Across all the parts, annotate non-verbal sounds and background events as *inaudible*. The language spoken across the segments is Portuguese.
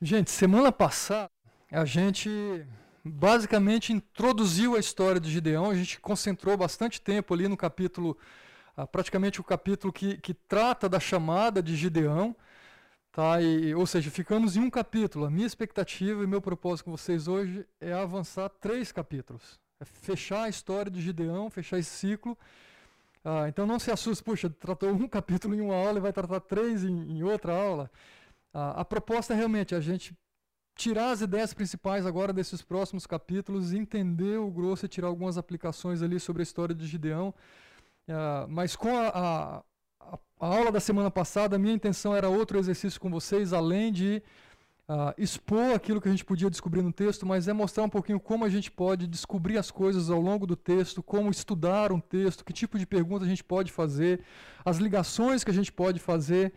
Gente, semana passada a gente basicamente introduziu a história de Gideão, a gente concentrou bastante tempo ali no capítulo, ah, praticamente o capítulo que, que trata da chamada de Gideão, tá? E, ou seja, ficamos em um capítulo. A minha expectativa e meu propósito com vocês hoje é avançar três capítulos, é fechar a história de Gideão, fechar esse ciclo. Ah, então não se assuste, puxa, tratou um *laughs* capítulo em uma aula e vai tratar três em, em outra aula. A, a proposta é realmente a gente tirar as ideias principais agora desses próximos capítulos, entender o grosso e tirar algumas aplicações ali sobre a história de Gideão. Uh, mas com a, a, a, aula da semana passada, a minha intenção era outro exercício com vocês, além de uh, expor aquilo que a gente podia descobrir no texto, mas é mostrar um pouquinho como a gente pode descobrir as coisas ao longo do texto, como estudar um texto, que tipo de pergunta a gente pode fazer, as ligações que a gente pode fazer.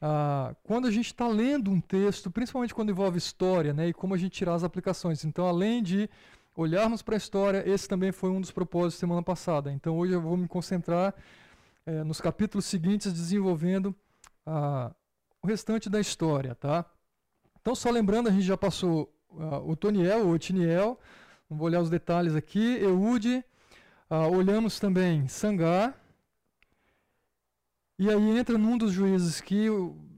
Ah, quando a gente está lendo um texto, principalmente quando envolve história, né, e como a gente tirar as aplicações. Então, além de olharmos para a história, esse também foi um dos propósitos semana passada. Então, hoje eu vou me concentrar é, nos capítulos seguintes, desenvolvendo ah, o restante da história. Tá? Então, só lembrando, a gente já passou ah, o Toniel, o Otiniel, não vou olhar os detalhes aqui, Eude, ah, olhamos também Sangar, e aí entra num dos juízes que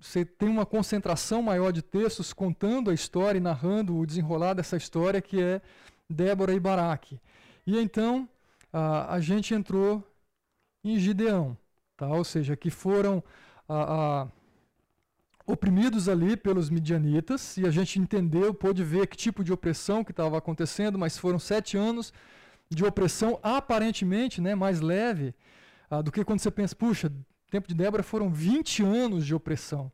você tem uma concentração maior de textos contando a história e narrando o desenrolar dessa história, que é Débora e Baraque. E então a, a gente entrou em Gideão, tá? ou seja, que foram a, a, oprimidos ali pelos midianitas, e a gente entendeu, pôde ver que tipo de opressão que estava acontecendo, mas foram sete anos de opressão aparentemente né, mais leve ah, do que quando você pensa, puxa, tempo de Débora foram 20 anos de opressão.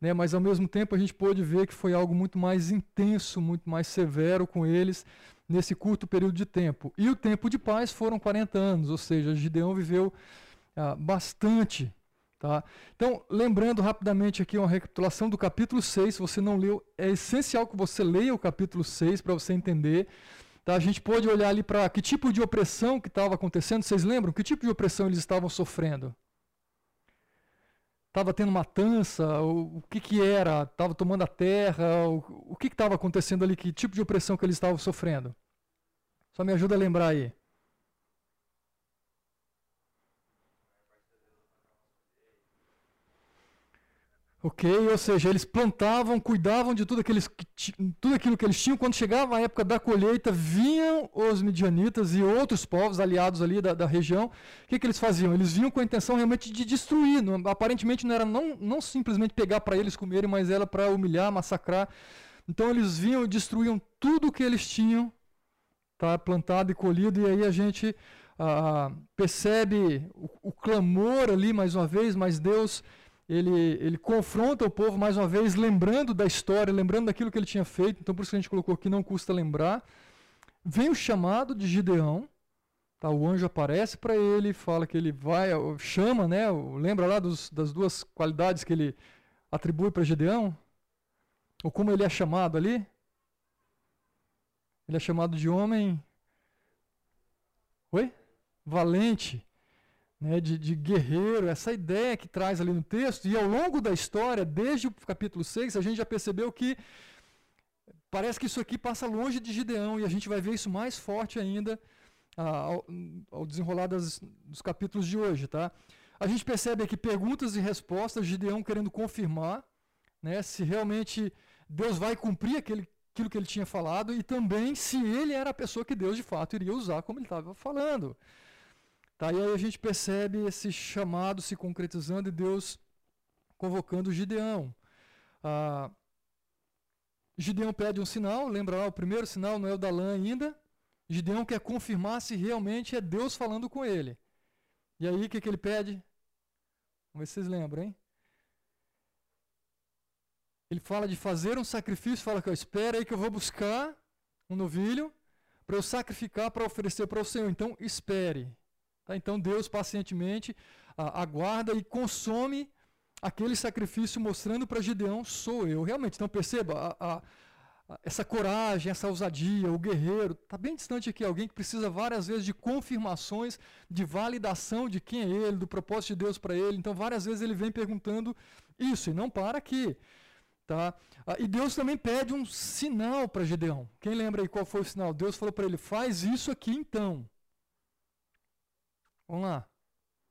Né? Mas, ao mesmo tempo, a gente pôde ver que foi algo muito mais intenso, muito mais severo com eles nesse curto período de tempo. E o tempo de paz foram 40 anos, ou seja, Gideão viveu ah, bastante. Tá? Então, lembrando rapidamente aqui uma recapitulação do capítulo 6, se você não leu, é essencial que você leia o capítulo 6 para você entender. Tá? A gente pode olhar ali para que tipo de opressão que estava acontecendo. Vocês lembram? Que tipo de opressão eles estavam sofrendo? Estava tendo matança, o, o que, que era, estava tomando a terra, o, o que estava acontecendo ali, que tipo de opressão que eles estavam sofrendo. Só me ajuda a lembrar aí. Ok? Ou seja, eles plantavam, cuidavam de tudo, aqueles, tudo aquilo que eles tinham. Quando chegava a época da colheita, vinham os midianitas e outros povos aliados ali da, da região. O que, que eles faziam? Eles vinham com a intenção realmente de destruir. Não, aparentemente não era não, não simplesmente pegar para eles comerem, mas era para humilhar, massacrar. Então eles vinham e destruíam tudo o que eles tinham tá, plantado e colhido. E aí a gente ah, percebe o, o clamor ali mais uma vez, mas Deus ele, ele confronta o povo mais uma vez, lembrando da história, lembrando daquilo que ele tinha feito. Então, por isso que a gente colocou aqui, não custa lembrar. Vem o chamado de Gideão. Tá, o anjo aparece para ele, fala que ele vai, chama, né? Lembra lá dos, das duas qualidades que ele atribui para Gideão? Ou como ele é chamado ali? Ele é chamado de homem. Oi? Valente né, de, de, guerreiro, essa ideia que traz ali no texto, e ao longo da história, desde o capítulo 6, a gente já percebeu que parece que isso aqui passa longe de Gideão, e a gente vai ver isso mais forte ainda ah, ao, ao, desenrolar das, dos capítulos de hoje. Tá? A gente percebe aqui perguntas e respostas, Gideão querendo confirmar né, se realmente Deus vai cumprir aquele, aquilo que ele tinha falado, e também se ele era a pessoa que Deus de fato iria usar, como ele estava falando. Tá? E aí a gente percebe esse chamado se concretizando e Deus convocando Gideão. Ah, Gideão pede um sinal, lembra lá, o primeiro sinal não é o da lã ainda. Gideão quer confirmar se realmente é Deus falando com ele. E aí o que, que ele pede? Vamos ver se vocês lembram, hein? Ele fala de fazer um sacrifício, fala que espera aí que eu vou buscar um novilho para eu sacrificar para oferecer para o Senhor. Então espere. Tá? Então Deus pacientemente ah, aguarda e consome aquele sacrifício, mostrando para Gideão: sou eu. Realmente, então perceba a, a, essa coragem, essa ousadia, o guerreiro. Está bem distante aqui, alguém que precisa várias vezes de confirmações, de validação de quem é ele, do propósito de Deus para ele. Então, várias vezes ele vem perguntando isso e não para aqui. Tá? Ah, e Deus também pede um sinal para Gideão. Quem lembra aí qual foi o sinal? Deus falou para ele: faz isso aqui então. Vamos lá.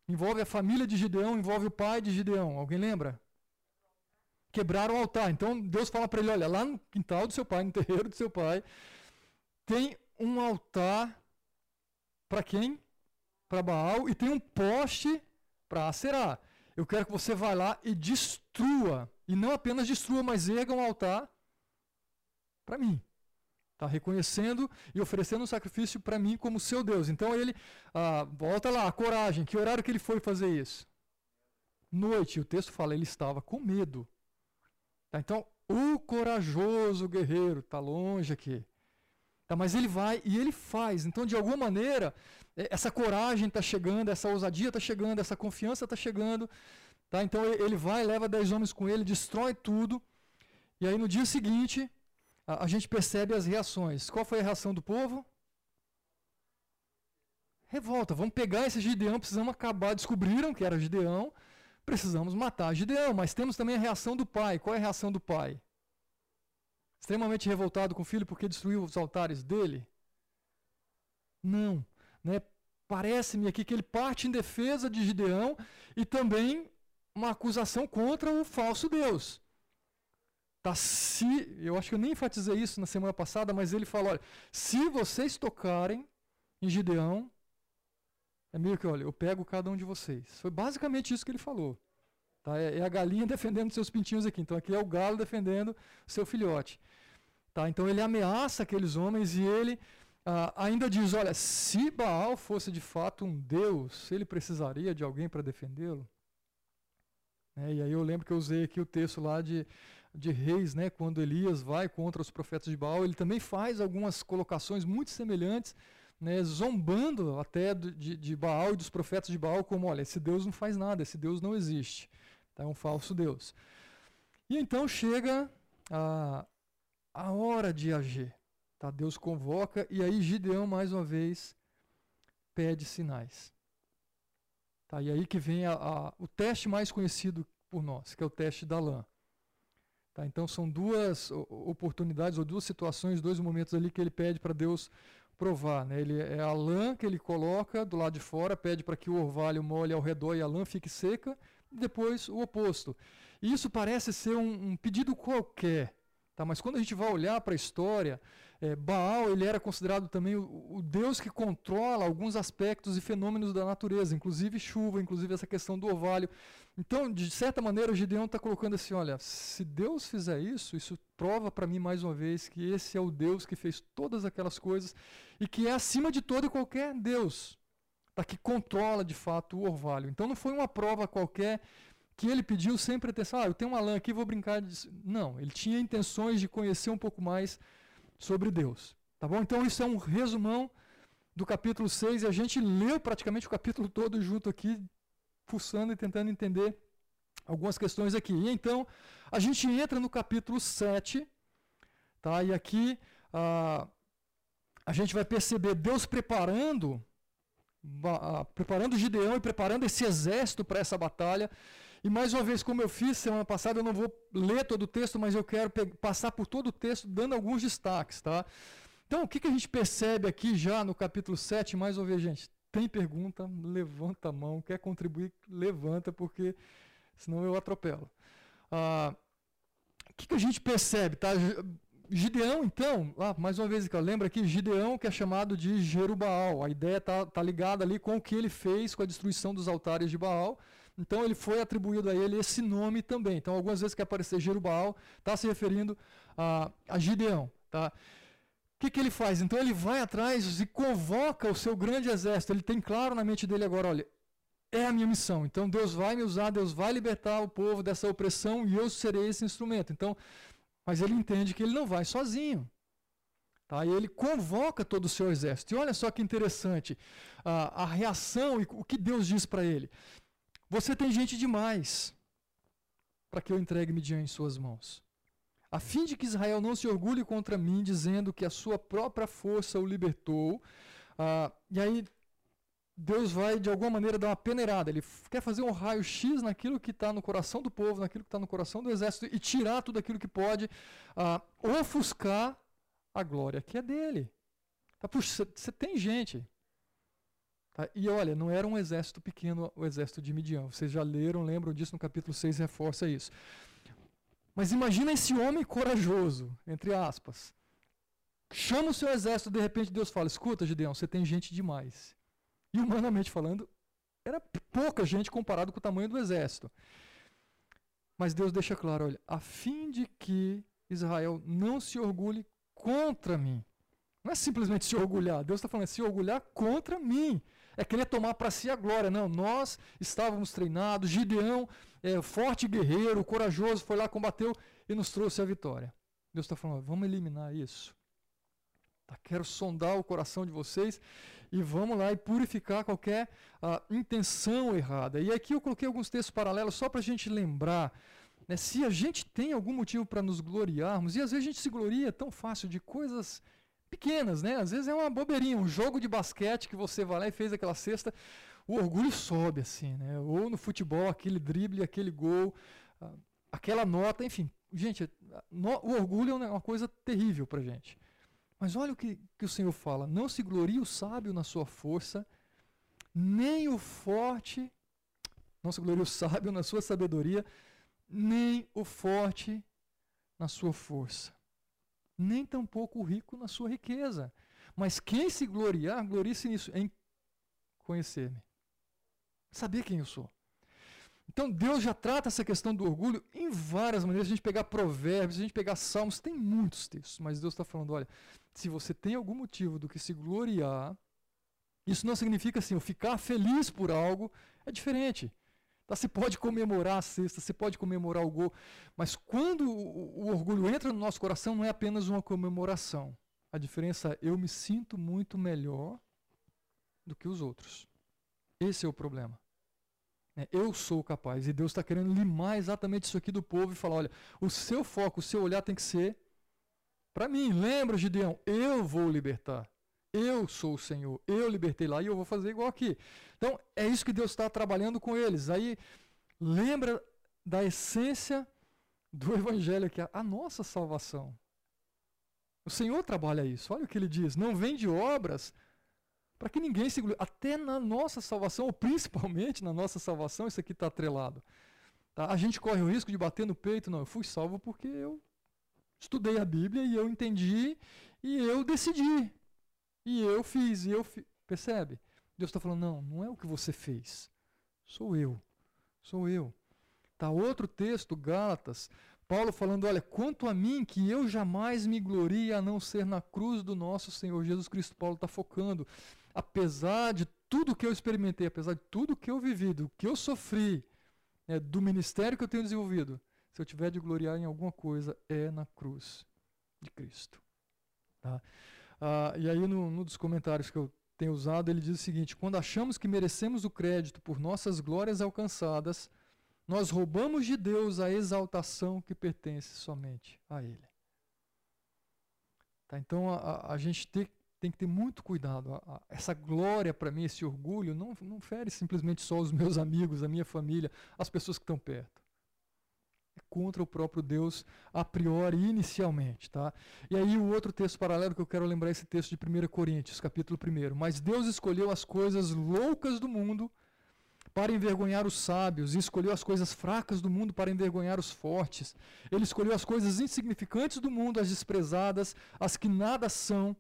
Envolve a família de Gideão, envolve o pai de Gideão. Alguém lembra? Quebraram o altar. Então Deus fala para ele: olha, lá no quintal do seu pai, no terreiro do seu pai, tem um altar para quem? Para Baal e tem um poste para Aserá. Eu quero que você vá lá e destrua. E não apenas destrua, mas erga um altar para mim. Está reconhecendo e oferecendo um sacrifício para mim como seu Deus. Então ele ah, volta lá, coragem. Que horário que ele foi fazer isso? Noite. O texto fala, ele estava com medo. Tá, então, o corajoso guerreiro está longe aqui. Tá, mas ele vai e ele faz. Então, de alguma maneira, é, essa coragem está chegando, essa ousadia está chegando, essa confiança está chegando. Tá? Então, ele vai, leva dez homens com ele, destrói tudo. E aí, no dia seguinte, a, a gente percebe as reações. Qual foi a reação do povo? Revolta. Vamos pegar esse Gideão, precisamos acabar. Descobriram que era Gideão, precisamos matar Gideão. Mas temos também a reação do pai. Qual é a reação do pai? extremamente revoltado com o filho porque destruiu os altares dele? Não. Né? Parece-me aqui que ele parte em defesa de Gideão e também uma acusação contra o falso Deus. Tá, se, eu acho que eu nem enfatizei isso na semana passada, mas ele falou: olha, se vocês tocarem em Gideão, é meio que, olha, eu pego cada um de vocês. Foi basicamente isso que ele falou. Tá? É, é a galinha *laughs* defendendo seus pintinhos aqui. Então aqui é o galo defendendo seu filhote. Tá? Então ele ameaça aqueles homens e ele ah, ainda diz: olha, se Baal fosse de fato um Deus, ele precisaria de alguém para defendê-lo? É, e aí eu lembro que eu usei aqui o texto lá de, de Reis, né, quando Elias vai contra os profetas de Baal, ele também faz algumas colocações muito semelhantes, né, zombando até de, de Baal e dos profetas de Baal, como: olha, esse Deus não faz nada, esse Deus não existe, tá, é um falso Deus. E então chega a, a hora de agir. Tá? Deus convoca e aí Gideão, mais uma vez, pede sinais. Tá? E aí que vem a, a, o teste mais conhecido por nós, que é o teste da lã. Tá? Então são duas oportunidades, ou duas situações, dois momentos ali que ele pede para Deus provar. Né? Ele, é a lã que ele coloca do lado de fora, pede para que o orvalho molhe ao redor e a lã fique seca, e depois o oposto. E isso parece ser um, um pedido qualquer, Tá, mas quando a gente vai olhar para a história, é, Baal ele era considerado também o, o, Deus que controla alguns aspectos e fenômenos da natureza, inclusive chuva, inclusive essa questão do orvalho. Então, de certa maneira, o Gideão está colocando assim: olha, se Deus fizer isso, isso prova para mim mais uma vez que esse é o Deus que fez todas aquelas coisas e que é acima de todo e qualquer Deus, tá, que controla de fato o orvalho. Então, não foi uma prova qualquer que ele pediu sem pretensão, ah, eu tenho uma lã aqui, vou brincar disso. Não, ele tinha intenções de conhecer um pouco mais sobre Deus. Tá bom? Então isso é um resumão do capítulo 6 e a gente leu praticamente o capítulo todo junto aqui, fuçando e tentando entender algumas questões aqui. E então a gente entra no capítulo 7, tá? E aqui ah, a gente vai perceber Deus preparando preparando Gideão e preparando esse exército para essa batalha. E mais uma vez, como eu fiz semana passada, eu não vou ler todo o texto, mas eu quero passar por todo o texto dando alguns destaques, tá? Então, o que, que a gente percebe aqui já no capítulo 7, mais uma vez, gente? Tem pergunta? Levanta a mão. Quer contribuir? Levanta, porque senão eu atropelo. Ah, o que, que a gente percebe, tá? Gideão, então, ah, mais uma vez, lembra aqui, Gideão que é chamado de Jerubaal. A ideia está tá ligada ali com o que ele fez com a destruição dos altares de Baal. Então ele foi atribuído a ele esse nome também. Então algumas vezes que aparecer Jerubal, está se referindo a, a Gideão. Tá? O que, que ele faz? Então ele vai atrás e convoca o seu grande exército. Ele tem claro na mente dele agora, olha, é a minha missão. Então Deus vai me usar, Deus vai libertar o povo dessa opressão e eu serei esse instrumento. Então, mas ele entende que ele não vai sozinho. Tá? E ele convoca todo o seu exército. E olha só que interessante a, a reação e o que Deus diz para ele. Você tem gente demais para que eu entregue Midian em suas mãos. A fim de que Israel não se orgulhe contra mim, dizendo que a sua própria força o libertou. Ah, e aí, Deus vai, de alguma maneira, dar uma peneirada. Ele quer fazer um raio-x naquilo que está no coração do povo, naquilo que está no coração do exército, e tirar tudo aquilo que pode uh, ofuscar a glória que é dele. Tá, puxa, você tem gente. Tá? E olha, não era um exército pequeno o exército de Midian. Vocês já leram, lembram disso no capítulo 6, reforça isso. Mas imagina esse homem corajoso, entre aspas. Chama o seu exército, de repente Deus fala: escuta, Gideão, você tem gente demais. E humanamente falando, era pouca gente comparado com o tamanho do exército. Mas Deus deixa claro: olha, a fim de que Israel não se orgulhe contra mim. Não é simplesmente se orgulhar. Deus está falando é se orgulhar contra mim. É querer tomar para si a glória. Não, nós estávamos treinados. Gideão, é, forte guerreiro, corajoso, foi lá, combateu e nos trouxe a vitória. Deus está falando, vamos eliminar isso. Tá, quero sondar o coração de vocês e vamos lá e purificar qualquer uh, intenção errada. E aqui eu coloquei alguns textos paralelos só para a gente lembrar. Né, se a gente tem algum motivo para nos gloriarmos, e às vezes a gente se gloria tão fácil de coisas pequenas, né? Às vezes é uma bobeirinha, um jogo de basquete que você vai lá e fez aquela cesta, o orgulho sobe assim, né? Ou no futebol, aquele drible, aquele gol, uh, aquela nota, enfim. Gente, no, o orgulho é uma coisa terrível para gente. Mas olha o que, que o Senhor fala: não se glorie o sábio na sua força, nem o forte, não se glorie o sábio na sua sabedoria, nem o forte na sua força, nem tampouco o rico na sua riqueza. Mas quem se gloriar, glorie-se nisso, em conhecer-me. Saber quem eu sou. Então Deus já trata essa questão do orgulho em várias maneiras. Se a gente pegar provérbios, se a gente pegar salmos, tem muitos textos, mas Deus está falando: olha, se você tem algum motivo do que se gloriar, isso não significa assim, ficar feliz por algo é diferente. Tá, você pode comemorar a cesta, você pode comemorar o gol, mas quando o, o orgulho entra no nosso coração, não é apenas uma comemoração. A diferença é eu me sinto muito melhor do que os outros. Esse é o problema. Né? Eu sou capaz. E Deus está querendo limar exatamente isso aqui do povo e falar: olha, o seu foco, o seu olhar tem que ser para mim. Lembra, Gideão? Eu vou libertar. Eu sou o Senhor. Eu libertei lá e eu vou fazer igual aqui. Então, é isso que Deus está trabalhando com eles. Aí, lembra da essência do *laughs* Evangelho, que é a nossa salvação. O Senhor trabalha isso. Olha o que ele diz: não vem de obras para que ninguém se Até na nossa salvação, ou principalmente na nossa salvação, isso aqui está atrelado. Tá? A gente corre o risco de bater no peito. Não, eu fui salvo porque eu estudei a Bíblia e eu entendi e eu decidi. E eu fiz, e eu fi... Percebe? Deus está falando, não, não é o que você fez. Sou eu. Sou eu. Tá outro texto, Gálatas, Paulo falando, olha, quanto a mim, que eu jamais me glorie a não ser na cruz do nosso Senhor Jesus Cristo. Paulo está focando apesar de tudo que eu experimentei, apesar de tudo que eu vivi, do que eu sofri, né, do ministério que eu tenho desenvolvido, se eu tiver de gloriar em alguma coisa, é na cruz de Cristo. Tá? Ah, e aí, no, no dos comentários que eu tenho usado, ele diz o seguinte: quando achamos que merecemos o crédito por nossas glórias alcançadas, nós roubamos de Deus a exaltação que pertence somente a Ele. Tá, então a, a gente tem, tem que ter muito cuidado. essa glória para mim, esse orgulho, não, não fere simplesmente só os meus *laughs* amigos, a minha família, as pessoas que estão perto. Contra o próprio Deus a priori, inicialmente. Tá? E aí o outro texto paralelo que eu quero lembrar é esse texto de 1 Coríntios, capítulo 1. Mas Deus escolheu as coisas loucas do mundo para envergonhar os sábios, e escolheu as coisas fracas do mundo para envergonhar os fortes. Ele escolheu as coisas insignificantes do mundo, as desprezadas, as que nada são,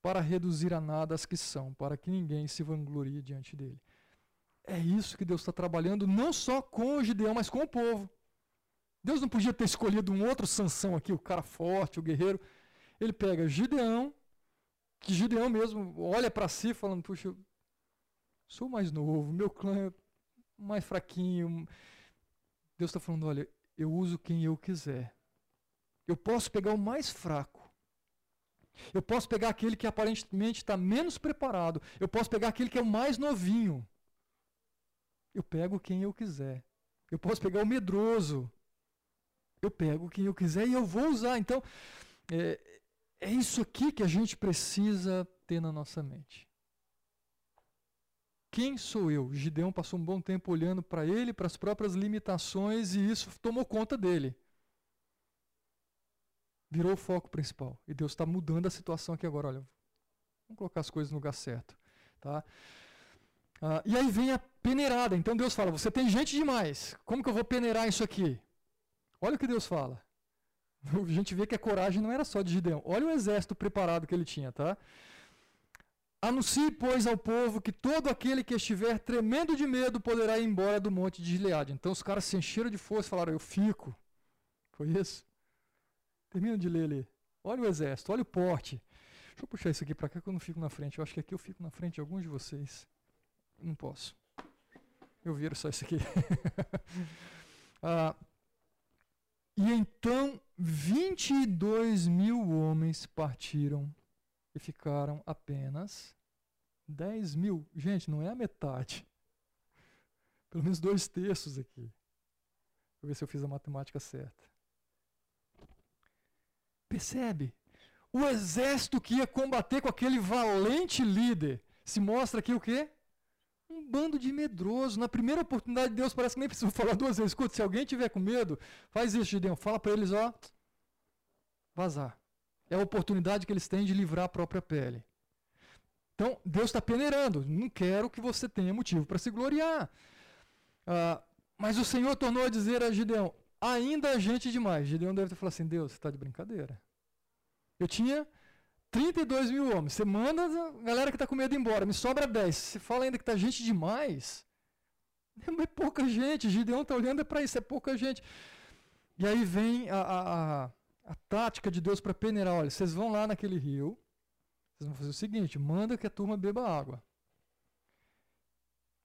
para reduzir a nada as que são, para que ninguém se vanglorie diante dele. É isso que Deus está trabalhando, não só com o Gideão, mas com o povo. Deus não podia ter escolhido um outro Sansão aqui, o cara forte, o guerreiro. Ele pega Gideão, que Gideão mesmo olha para si falando, puxa, sou mais novo, meu clã é mais fraquinho. Deus está falando, olha, eu uso quem eu quiser. Eu posso pegar o mais fraco eu posso pegar aquele que aparentemente está menos preparado. Eu posso pegar aquele que é o mais novinho. Eu pego quem eu quiser. Eu posso pegar o medroso. Eu pego quem eu quiser e eu vou usar. Então, é, é isso aqui que a gente precisa ter na nossa mente. quem sou eu? Gideão passou um bom tempo olhando para ele, para as próprias limitações, e isso tomou conta dele. Virou o foco principal. E Deus está mudando a situação aqui agora. Olha, vamos colocar as coisas no lugar certo. Tá? Ah, e aí vem a peneirada. Então Deus fala: Você tem gente demais. Como que eu vou peneirar isso aqui? Olha o que Deus fala. A gente vê que a coragem não era só de Gideão. Olha o exército preparado que ele tinha, tá? Anuncie, pois, ao povo que todo aquele que estiver tremendo de medo poderá ir embora do monte de Gileade. Então os caras se encheram de força e falaram: Eu fico. Foi isso? Termina de ler ali. Olha o exército, olha o porte. Deixa eu puxar isso aqui para cá que eu não fico na frente. Eu acho que aqui eu fico na frente de alguns de vocês. Não posso. Eu viro só isso aqui. *laughs* ah, e então 22 mil homens partiram e ficaram apenas 10 mil. Gente, não é a metade. Pelo menos dois terços aqui. Vou ver se eu fiz a matemática certa. Percebe? O exército que ia combater com aquele valente líder se mostra aqui o quê? Um bando de medroso. Na primeira oportunidade de Deus, parece que nem precisa falar duas vezes. Escuta, se alguém tiver com medo, faz isso, Gideão. Fala para eles, ó, vazar. É a oportunidade que eles têm de livrar a própria pele. Então, Deus está peneirando. Não quero que você tenha motivo para se gloriar. Ah, mas o Senhor tornou a dizer a Gideão: ainda há gente demais. Gideão deve ter falado assim: Deus, você está de brincadeira. Eu tinha 32 mil homens. Você manda a galera que está com medo embora, me sobra 10. Você fala ainda que está gente demais. É pouca gente. Gideão está olhando para isso, é pouca gente. E aí vem a, a, a, a tática de Deus para peneirar. Olha, vocês vão lá naquele rio, vocês vão fazer o seguinte: manda que a turma beba água.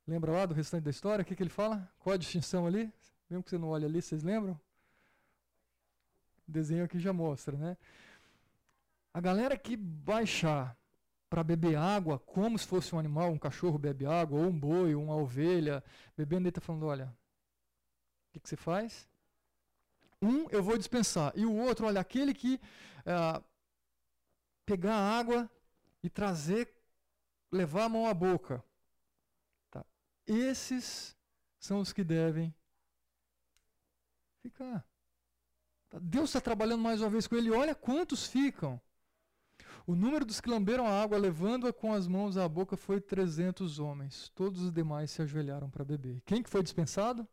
Lembra lá do restante da história? O que, que ele fala? Qual a distinção ali? Mesmo que você não olhe ali, vocês lembram? O desenho aqui já mostra, né? A galera que baixar para beber água, como se fosse um animal, um cachorro bebe água, ou um boi, ou uma ovelha, bebendo, ele está falando: olha, o que, que, você faz? Um eu vou dispensar, e o outro, olha, aquele que é, pegar água e trazer, levar a mão à boca. Tá. Esses são os que devem ficar. Tá? Deus está trabalhando mais uma vez com ele. Olha quantos ficam. O número dos que lamberam a água, levando-a com as mãos à boca, foi 300 homens. Todos os demais se ajoelharam para beber. Quem que foi dispensado?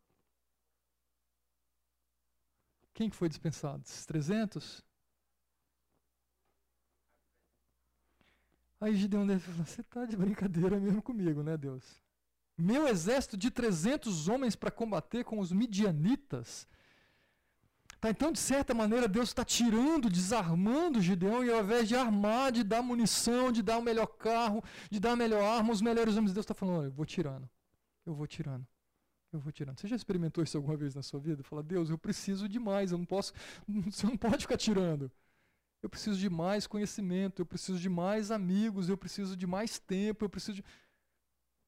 Quem que foi dispensado? Esses 300? Aí Gideon deve falar, você está de brincadeira mesmo comigo, né Deus? Meu exército de 300 homens para combater com os midianitas Tá, então, de certa maneira, Deus está tirando, desarmando Gideão, e ao invés de armar, de dar munição, de dar o melhor carro, de dar a melhor arma, os melhores homens, Deus está falando: eu vou tirando, eu vou tirando, eu vou tirando. Você já experimentou isso alguma vez na sua vida? Fala, Deus, eu preciso de mais, eu não posso, *laughs* você não pode ficar tirando. Eu preciso de mais conhecimento, eu preciso de mais amigos, eu preciso de mais tempo, eu preciso de.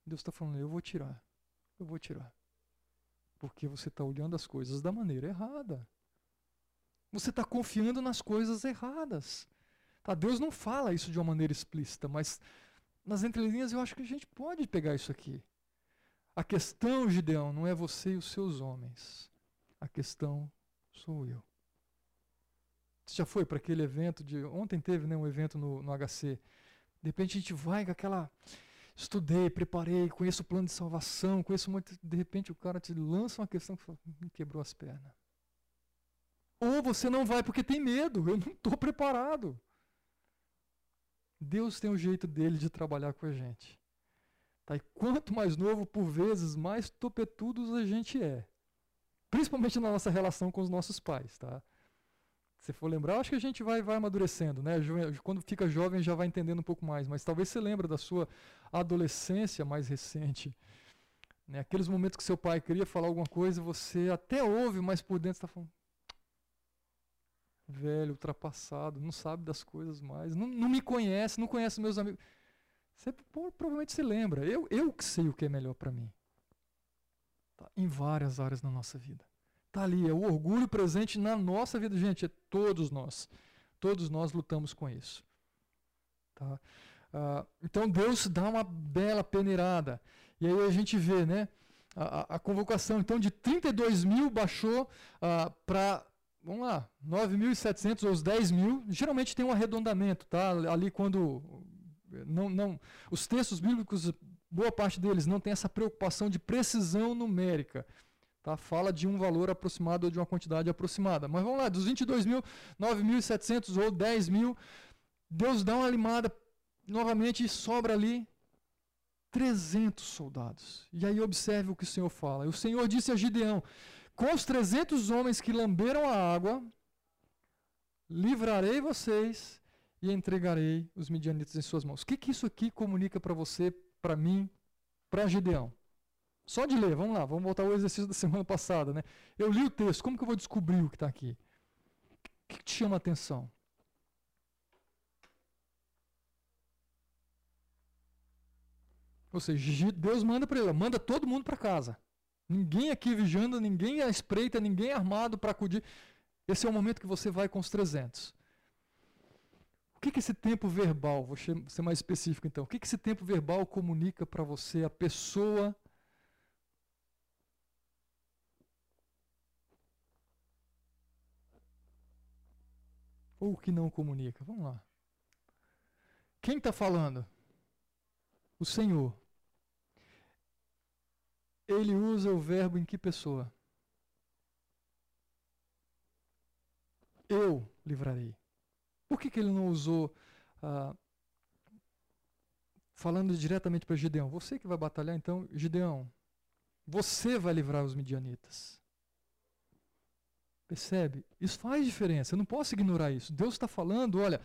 Deus está falando: eu vou tirar, eu vou tirar. Porque você está olhando as coisas da maneira errada. Você está confiando nas coisas erradas. Tá? Deus não fala isso de uma maneira explícita, mas nas entrelinhas eu acho que a gente pode pegar isso aqui. A questão, Gideão, não é você e os seus homens. A questão sou eu. Você já foi para aquele evento de. Ontem teve né, um evento no, no HC. De repente a gente vai com aquela. Estudei, preparei, conheço o plano de salvação, conheço muito. De repente o cara te lança uma questão que me quebrou as pernas. Ou você não vai porque tem medo, eu não estou preparado. Deus tem um jeito dele de trabalhar com a gente. Tá? E quanto mais novo, por vezes, mais topetudos a gente é. Principalmente na nossa relação com os nossos pais. Tá? Se for lembrar, acho que a gente vai, vai amadurecendo. Né? Quando fica jovem já vai entendendo um pouco mais. Mas talvez você lembre da sua adolescência mais recente. Né? Aqueles momentos que seu pai queria falar alguma coisa, você até ouve, mas por dentro está falando, velho, ultrapassado, não sabe das coisas mais, não, não me conhece, não conhece meus amigos. Você provavelmente se lembra. Eu, eu que sei o que é melhor para mim. Tá? Em várias áreas da nossa vida. Está ali, é o orgulho presente na nossa vida. Gente, é todos nós. Todos nós lutamos com isso. Tá? Ah, então Deus dá uma bela peneirada. E aí a gente vê, né? A, a convocação, então, de 32 mil baixou uh, para, vamos lá, 9.700 ou os 10 mil. Geralmente tem um arredondamento, tá? Ali quando. Não, não, os textos bíblicos, boa parte deles, não tem essa preocupação de precisão numérica. Tá? Fala de um valor aproximado ou de uma quantidade aproximada. Mas vamos lá, dos 22 mil, 9.700 ou 10 mil, Deus dá uma limada novamente e sobra ali 300 soldados. E aí observe o que o Senhor fala. O Senhor disse a Gideão: Com os 300 homens que lamberam a água, livrarei vocês e entregarei os midianitas em suas mãos. O que, que isso aqui comunica para você, para mim, para Gideão? Só de ler, vamos lá, vamos voltar ao exercício da *laughs* semana passada. Né? Eu li o texto, como que eu vou descobrir o que está aqui? O que, que te chama a atenção? Ou seja, Deus manda para ele, manda todo mundo para casa. Ninguém aqui vigiando, ninguém à espreita, ninguém armado para acudir. Esse é o momento que você vai com os 300. O que, que esse tempo verbal, vou ser mais específico então, o que, que esse tempo verbal comunica para você, a pessoa ou que não comunica? Vamos lá. Quem está falando? O Senhor. Ele usa o verbo em que pessoa? Eu livrarei. Por que, que ele não usou, ah, falando diretamente para Gideão? Você que vai batalhar, então, Gideão, você vai livrar os midianitas. Percebe? Isso faz diferença. Eu não posso ignorar isso. Deus está falando, olha,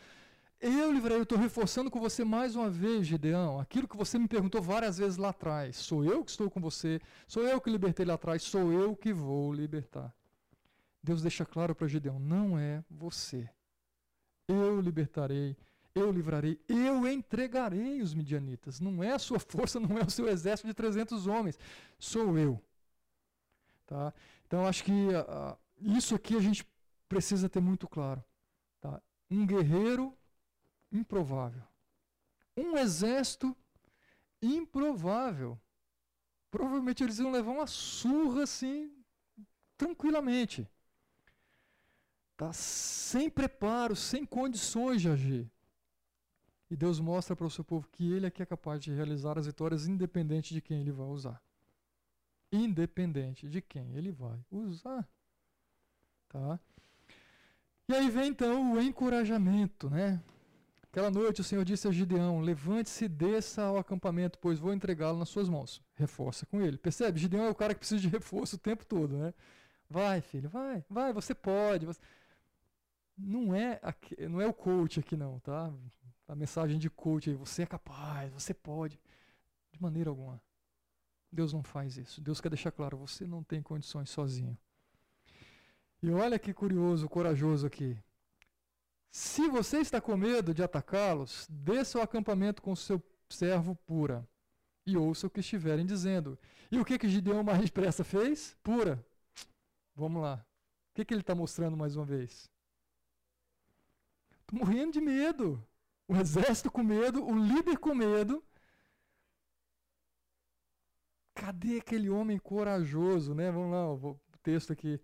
eu livrei, eu estou reforçando com você mais uma vez, Gideão, aquilo que você me perguntou várias vezes lá atrás. Sou eu que estou com você, sou eu que libertei lá atrás, sou eu que vou libertar. Deus deixa claro para Gideão: não é você. Eu libertarei, eu livrarei, eu entregarei os midianitas. Não é a sua *laughs* força, não é o seu exército de 300 homens, sou eu. Tá? Então acho que uh, isso aqui a gente precisa ter muito claro. Tá? Um guerreiro improvável. Um exército improvável. Provavelmente eles iam levar uma surra assim, tranquilamente. Tá sem preparo, sem condições de agir. E Deus mostra para o seu povo que ele é que é capaz de realizar as vitórias independente de quem ele vai usar. Independente de quem ele vai usar. Tá? E aí vem então o encorajamento, né? Aquela noite o Senhor disse a Gideão: Levante-se e desça ao acampamento, pois vou entregá-lo nas suas mãos. Reforça com ele. Percebe? Gideão é o cara que precisa de *laughs* reforço o tempo todo, né? Vai, filho, vai, vai, você pode. Você... Não é aqui, não é o coach aqui não, tá? A mensagem de coach aí, você é capaz, você pode. De maneira alguma. Deus não faz isso. Deus quer deixar claro, você não tem condições sozinho. E olha que curioso, corajoso aqui. Se você está com medo de atacá-los, desça ao acampamento com seu servo pura e ouça o que estiverem dizendo. E o que, que Gideão mais depressa fez? Pura. Vamos lá. O que, que ele está mostrando mais uma vez? Estou morrendo de medo. O exército com medo, o líder com medo. Cadê aquele homem corajoso, né? Vamos lá, o texto aqui.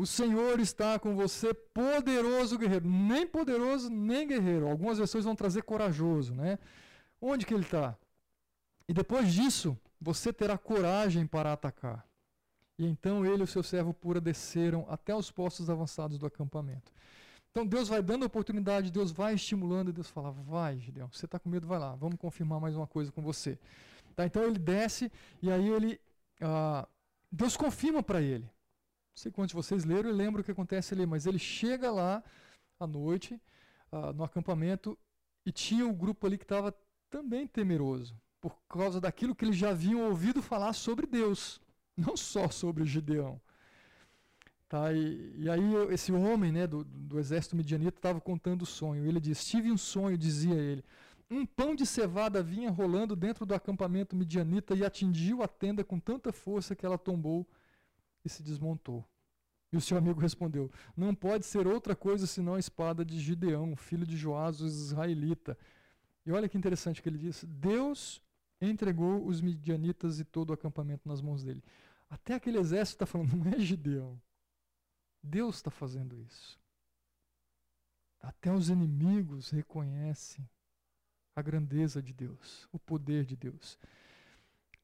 O Senhor está com você, poderoso guerreiro. Nem poderoso, nem guerreiro. Algumas versões vão trazer corajoso, né? Onde que ele está? E depois disso, você terá coragem para atacar. E então ele e o seu servo pura desceram até os postos avançados do acampamento. Então Deus vai dando oportunidade, Deus vai estimulando, e Deus fala: vai, Gideão, você está com medo, vai lá, vamos confirmar mais uma coisa com você. Tá, então ele desce e aí ele, ah, Deus confirma para ele sei quantos de vocês leram e lembram o que acontece ali, mas ele chega lá à noite, uh, no acampamento, e tinha um grupo ali que estava também temeroso, por causa daquilo que eles já haviam ouvido falar sobre Deus, não só sobre Gideão. Tá, e, e aí esse homem né, do, do exército midianita estava contando o sonho. Ele diz: Tive um sonho, dizia ele. Um pão de cevada vinha rolando dentro do acampamento midianita e atingiu a tenda com tanta força que ela tombou e se desmontou. E o seu amigo respondeu: Não pode ser outra coisa senão a espada de Gideão, filho de Joás, o israelita. E olha que interessante que ele diz: Deus entregou os midianitas e todo o acampamento nas mãos dele. Até aquele exército está falando, não é Gideão. Deus está fazendo isso. Até os inimigos reconhecem a grandeza de Deus, o poder de Deus.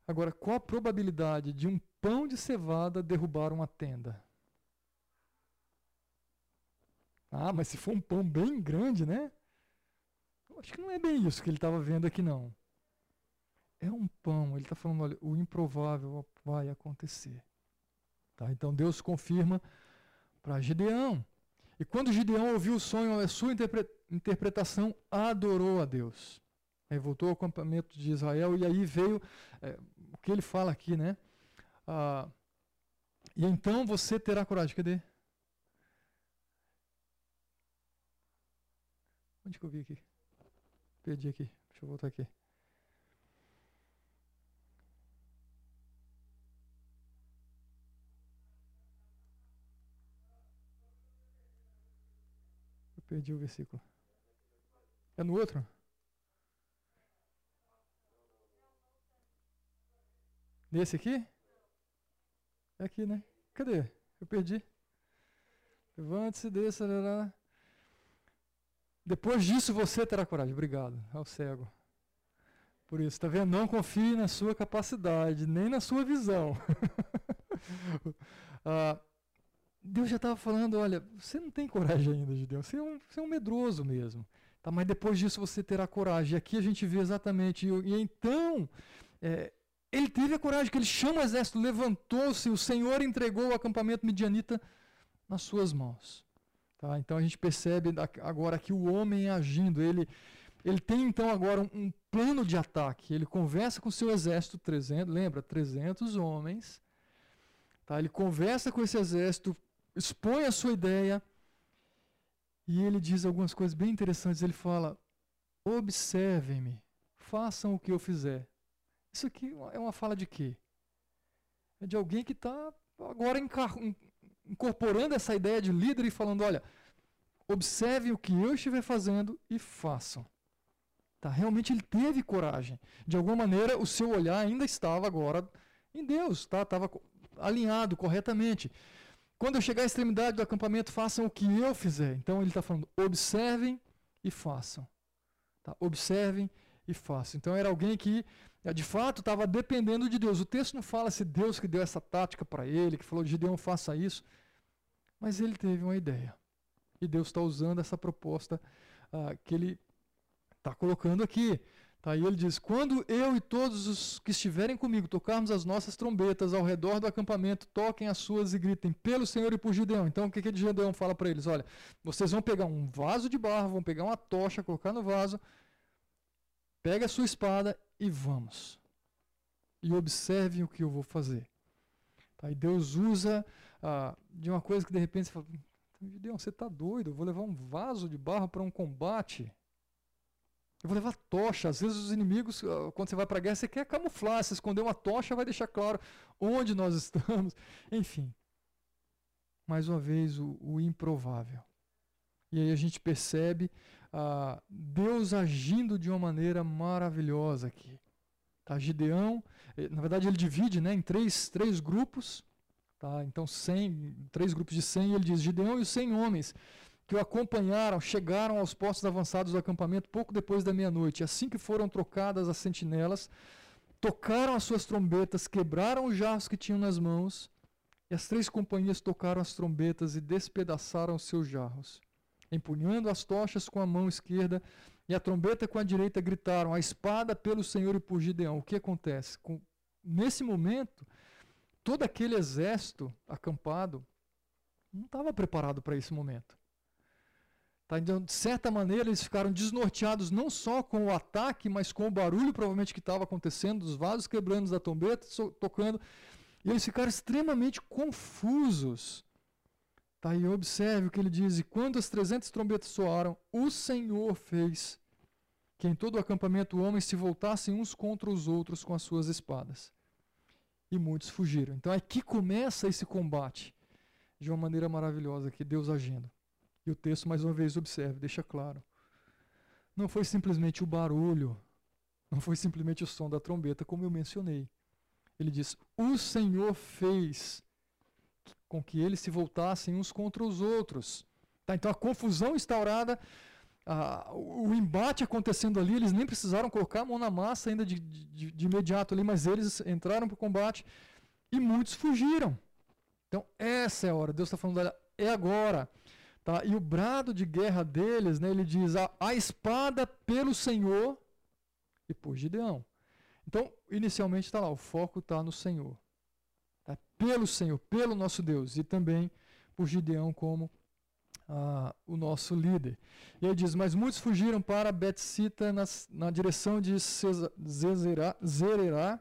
Agora, qual a probabilidade de um pão de cevada derrubar uma tenda? Ah, mas se for um pão bem grande, né? Eu acho que não é bem isso que ele estava vendo aqui, não. É um pão, ele está falando, olha, o improvável vai acontecer. Tá? Então Deus confirma para Gideão. E quando Gideão ouviu o sonho, a sua interpretação, adorou a Deus. Aí voltou ao acampamento de Israel e aí veio é, o que ele fala aqui, né? Ah, e então você terá coragem. Cadê? Onde que eu vi aqui? Perdi aqui. Deixa eu voltar aqui. Eu perdi o versículo. É no outro? Nesse aqui? É aqui, né? Cadê? Eu perdi. Levante-se, desça. Lá. Depois disso você terá coragem. Obrigado ao cego. Por isso, está vendo? Não confie na sua capacidade, nem na sua visão. *laughs* ah, Deus já estava falando, olha, você não tem coragem ainda, Gideão. Você é um, você é um medroso mesmo. Tá, mas depois disso você terá coragem. E aqui a gente vê exatamente. E, e então, é, ele teve a coragem, que ele chama o exército, levantou-se, o Senhor entregou o acampamento midianita nas suas mãos. Tá? Então a gente percebe agora que o homem agindo, ele, ele tem então agora um, um plano de ataque. Ele conversa com o seu exército, 300, lembra, 300 homens. Tá? Ele conversa com esse exército, expõe a sua ideia e ele diz algumas coisas bem interessantes. Ele fala: observem-me, façam o que eu fizer. Isso aqui é uma fala de quê? É de alguém que está agora incorporando essa ideia de líder e falando: olha, observe o que eu estiver fazendo e façam. Tá? Realmente ele teve coragem. De alguma maneira, o seu olhar ainda estava agora em Deus, tá? estava alinhado corretamente. Quando eu chegar à extremidade do acampamento, façam o que eu fizer. Então ele está falando: observem e façam. Tá? Observem e façam. Então era alguém que de fato estava dependendo de Deus. O texto não fala se Deus que deu essa tática para ele, que falou de Gideão faça isso, mas ele teve uma ideia. E Deus está usando essa proposta uh, que ele está colocando aqui. Tá? E ele diz: Quando eu e todos os que estiverem comigo tocarmos as nossas trombetas ao redor do acampamento, toquem as suas e gritem pelo Senhor e por Gideão. Então o que, que Gideão fala para eles? Olha, vocês vão pegar um vaso de barro, vão pegar uma tocha, colocar no vaso, pega a sua espada e vamos. E observem o que eu vou fazer. Tá? E Deus usa ah, de uma coisa que de repente você fala, Gideão, você está doido, eu vou levar um vaso de barro para um combate. Eu vou levar tocha. Às vezes os inimigos, ah, quando você vai para a guerra, você quer camuflar, se esconder uma tocha vai deixar claro onde nós *laughs* estamos. Enfim. Mais uma vez, o, o improvável. E aí a gente percebe ah, Deus agindo de uma maneira maravilhosa aqui. Tá, Gideão, eh, na verdade ele divide né, em três, três grupos, tá, então 100, três grupos de 100, e ele diz, Gideão e os 100 homens que o acompanharam chegaram aos postos avançados do acampamento pouco depois da meia-noite. Assim que foram trocadas as sentinelas, tocaram as suas trombetas, quebraram os jarros que tinham nas mãos, e as três companhias tocaram as trombetas e despedaçaram os seus jarros empunhando as tochas com a mão esquerda e a trombeta com a direita, gritaram: A espada pelo Senhor e por Gideão. O que acontece? Com, nesse momento, todo aquele exército acampado não estava preparado para esse momento. Tá? Então, de certa maneira, eles ficaram desnorteados não só com o ataque, mas com o barulho provavelmente que estava acontecendo, dos vasos quebrando, da trombeta tocando. E eles ficaram extremamente confusos Tá, e observe o que ele diz: E quando as trezentas trombetas soaram, o Senhor fez que em todo o acampamento homens se voltassem uns contra os outros com as suas espadas. E muitos fugiram. Então aqui começa esse combate de uma maneira maravilhosa, que Deus agindo. E o texto, mais uma vez, observe, deixa claro. Não foi simplesmente o barulho, Não foi simplesmente o som da trombeta, como eu mencionei. Ele diz: O Senhor fez com que eles se voltassem uns contra os outros. Tá, então a confusão instaurada, a, o embate acontecendo ali, eles nem precisaram colocar a mão na massa ainda de, de, de imediato ali, mas eles entraram para o combate e muitos fugiram. Então essa é a hora. Deus está falando, é agora. Tá? E o brado de guerra deles, né, ele diz: a, a espada pelo Senhor e por Gideão. Então, inicialmente está lá, o foco está no Senhor. Tá? Pelo Senhor, pelo nosso Deus. E também por Gideão como ah, o nosso líder. E aí diz: Mas muitos fugiram para Betsita na direção de Zererá,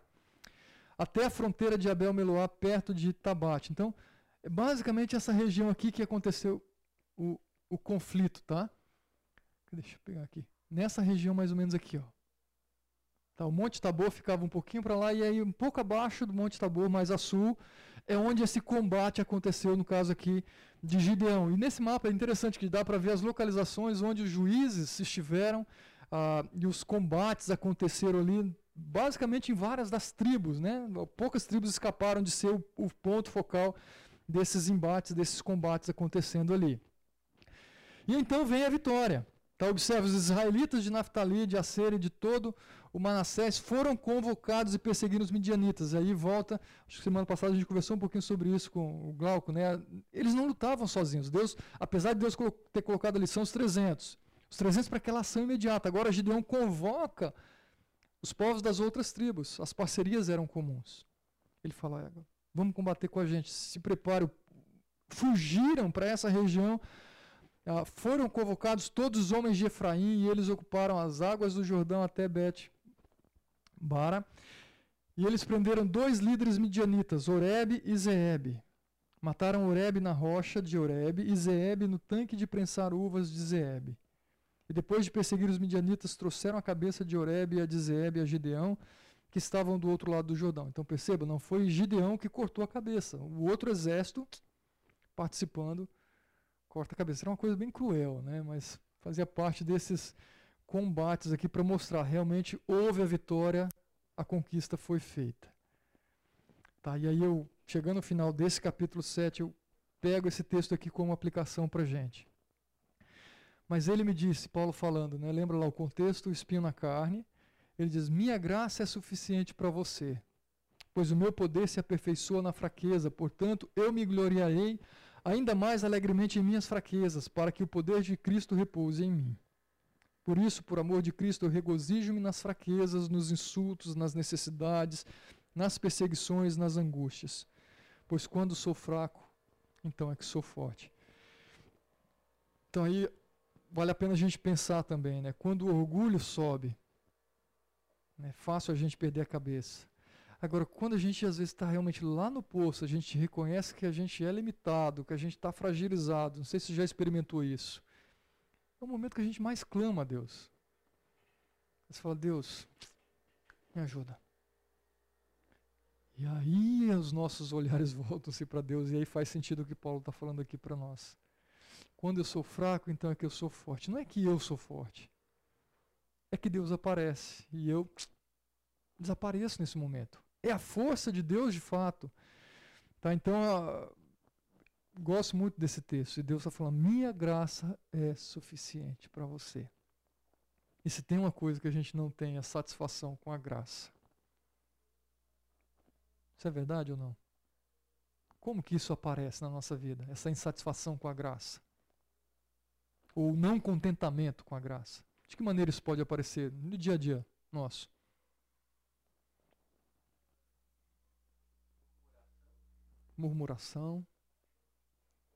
até a fronteira de Abel Meloá, perto de Tabate. Então, é basicamente essa região aqui que aconteceu o, o conflito, tá? Deixa eu pegar aqui. Nessa região mais ou menos aqui, ó. Tá, o Monte Tabor ficava um pouquinho para lá e aí um pouco abaixo do Monte Tabor, mais a sul, é onde esse combate aconteceu, no caso aqui de Gideão. E nesse mapa é interessante que dá para ver as localizações onde os juízes estiveram ah, e os combates aconteceram ali, basicamente em várias das tribos, né? Poucas tribos escaparam de ser o, o ponto focal desses embates, desses combates acontecendo ali. E então vem a vitória. Tá, observa, os israelitas de Naftali, de Aser e de todo o Manassés foram convocados e perseguiram os midianitas. Aí volta, acho que semana passada a gente conversou um pouquinho sobre isso com o Glauco, né? Eles não lutavam sozinhos. Deus, apesar de Deus ter colocado ali, são os 300. Os 300 para aquela ação imediata. Agora Gideão convoca os povos das outras tribos. As parcerias eram comuns. Ele fala, vamos combater com a gente, se prepare. Fugiram para essa região ah, foram convocados todos os homens de Efraim e eles ocuparam as águas do Jordão até Bet Bara. E eles prenderam dois líderes midianitas, Oreb e Zeeb. Mataram Oreb na rocha de Oreb e Zeeb no tanque de prensar uvas de Zeeb. E depois de perseguir os midianitas, trouxeram a cabeça de Oreb e a de Zeeb a Gideão, que estavam do outro lado do Jordão. Então perceba, não foi Gideão que cortou a cabeça. O outro exército participando corta a cabeça. Era uma coisa bem cruel, né? mas fazia parte desses combates aqui para mostrar realmente houve a vitória, a conquista foi feita. Tá, e aí eu, chegando no final desse capítulo 7, eu pego esse texto aqui como aplicação para gente. Mas ele me disse, Paulo falando, né, lembra lá o contexto, o espinho na carne, ele diz, minha graça é suficiente para você, pois o meu poder se aperfeiçoa na fraqueza, portanto eu me gloriarei ainda mais alegremente em minhas fraquezas, para que o poder de Cristo repouse em mim. Por isso, por amor de Cristo, eu regozijo-me nas fraquezas, nos insultos, nas necessidades, nas perseguições, nas angústias. Pois quando sou fraco, então é que sou forte. Então aí vale a pena a gente pensar também, né? Quando o orgulho sobe, é fácil a gente perder a cabeça. Agora, quando a gente às vezes está realmente lá no poço, a gente reconhece que a gente é limitado, que a gente está fragilizado. Não sei se você já experimentou isso. É o momento que a gente mais clama a Deus. Você fala, Deus, me ajuda. E aí os nossos olhares *laughs* voltam-se para Deus, e aí faz sentido o que Paulo está falando aqui para nós. Quando eu sou fraco, então é que eu sou forte. Não é que eu sou forte. É que Deus aparece e eu desapareço nesse momento. É a força de Deus de fato. Tá? Então, gosto muito desse texto. E Deus está falando: minha graça é suficiente para você. E se tem uma coisa que a gente não tem, é satisfação com a graça. Isso é verdade ou não? Como que isso aparece na nossa vida? Essa insatisfação com a graça? Ou não contentamento com a graça? De que maneira isso pode aparecer no dia a dia nosso? Murmuração.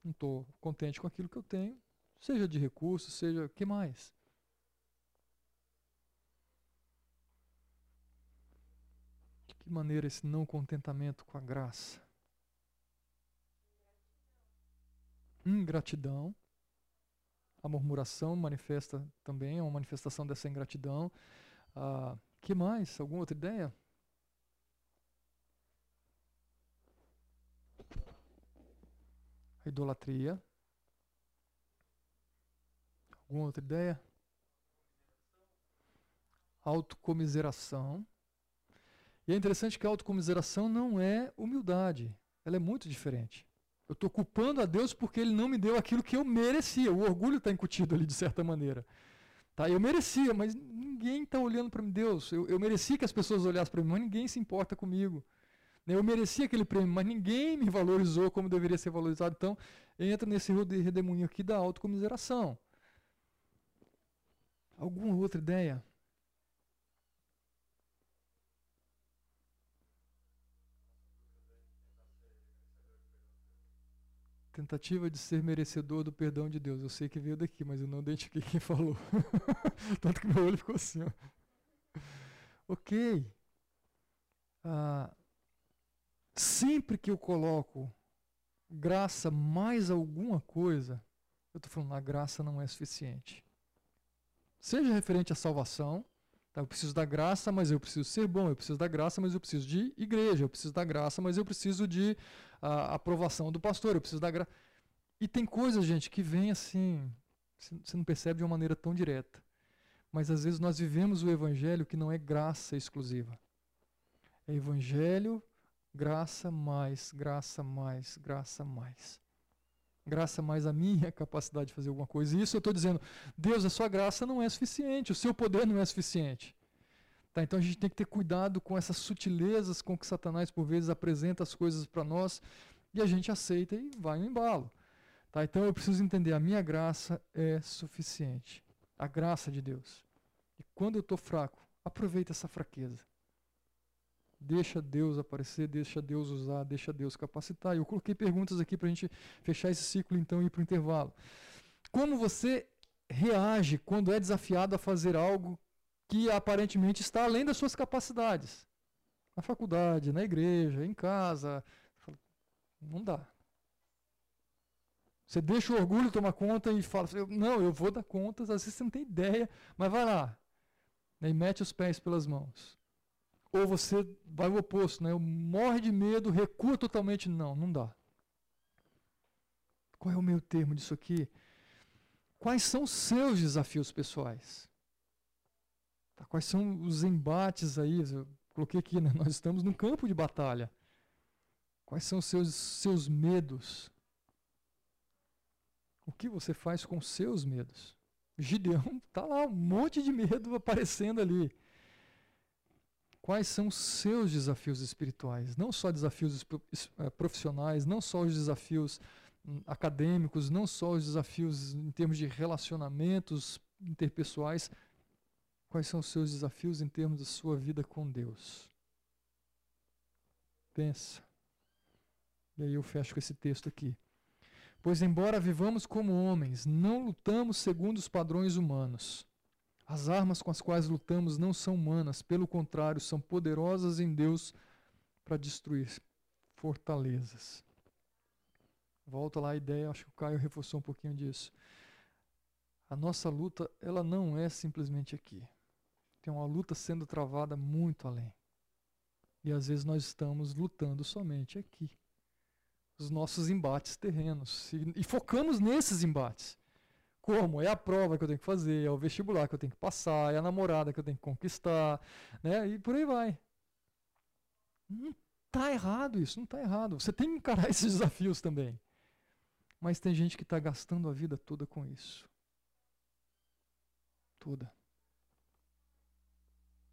Não estou contente com aquilo que eu tenho, seja de recursos, seja que mais. De que maneira esse não contentamento com a graça? Ingratidão. A murmuração manifesta também, é uma manifestação dessa ingratidão. Ah, que mais? Alguma outra ideia? Idolatria. Alguma outra ideia? autocomiseração. E é interessante que a autocomiseração não é humildade, ela é muito diferente. Eu estou culpando a Deus porque Ele não me deu aquilo que eu merecia. O orgulho está incutido ali de certa maneira. Tá? Eu merecia, mas ninguém está olhando para mim. Deus, eu, eu merecia que as pessoas olhassem para mim, mas ninguém se importa comigo. Né? Eu merecia aquele prêmio, mas ninguém me valorizou como deveria ser valorizado. Então, entra nesse redemoinho aqui da autocomiseração. Alguma outra ideia? Tentativa de ser merecedor do perdão de Deus. Eu sei que veio daqui, mas eu não identifiquei quem falou. *laughs* Tanto que meu olho ficou assim. Ó. Ok. Ah, sempre que eu coloco graça mais alguma coisa, eu estou falando, a graça não é suficiente. Seja referente à salvação, tá? eu preciso da graça, mas eu preciso ser bom, eu preciso da graça, mas eu preciso de igreja, eu preciso da graça, mas eu preciso de uh, aprovação do pastor, eu preciso da graça. E tem coisas, gente, que vem assim, você não percebe de uma maneira tão direta. Mas às vezes nós vivemos o evangelho que não é graça exclusiva. É evangelho Graça mais, graça mais, graça mais. Graça mais a minha capacidade de fazer alguma coisa. E isso eu estou dizendo, Deus, a sua graça não é suficiente, o seu poder não é suficiente. Tá, então a gente tem que ter cuidado com essas sutilezas com que Satanás por vezes apresenta as coisas para nós e a gente aceita e vai no embalo. Tá, então eu preciso entender, a minha graça é suficiente. A graça de Deus. E quando eu estou fraco, aproveita essa fraqueza. Deixa Deus aparecer, deixa Deus usar, deixa Deus capacitar. Eu coloquei perguntas aqui para a gente fechar esse ciclo então e ir para o intervalo. Como você reage quando é desafiado a fazer algo que aparentemente está além das suas capacidades? Na faculdade, na igreja, em casa. Não dá. Você deixa o orgulho tomar conta e fala, não, eu vou dar conta, às vezes você não tem ideia, mas vai lá. E mete os pés pelas mãos. Ou você vai o oposto, né? Morre de medo, recua totalmente. Não, não dá. Qual é o meio termo disso aqui? Quais são os seus desafios pessoais? Tá, quais são os embates aí? Eu coloquei aqui, né? *laughs* nós estamos num campo de batalha. Quais são os seus, seus medos? O que você faz com seus medos? Gideão está lá, um monte de medo *laughs* aparecendo ali. Quais são os seus desafios espirituais? Não só desafios eh, profissionais, não só os desafios hum, acadêmicos, não só os desafios em termos de relacionamentos interpessoais. Quais são os seus desafios em termos da sua vida com Deus? Pensa. E aí eu fecho com esse texto aqui. Pois, embora vivamos como homens, não lutamos segundo os padrões humanos. As armas com as quais lutamos não são humanas, pelo contrário, são poderosas em Deus para destruir fortalezas. Volta lá a ideia, acho que o Caio reforçou um pouquinho disso. A nossa luta, ela não é simplesmente aqui. Tem uma luta sendo travada muito além. E às vezes nós estamos lutando somente aqui. Os nossos embates terrenos. E, e focamos nesses embates. Como? É a prova que eu tenho que fazer, é o vestibular que eu tenho que passar, é a namorada que eu tenho que conquistar, né? E por aí vai. Não está errado isso, não está errado. Você tem que encarar *laughs* esses desafios também. Mas tem gente que está gastando a vida toda com isso. Toda.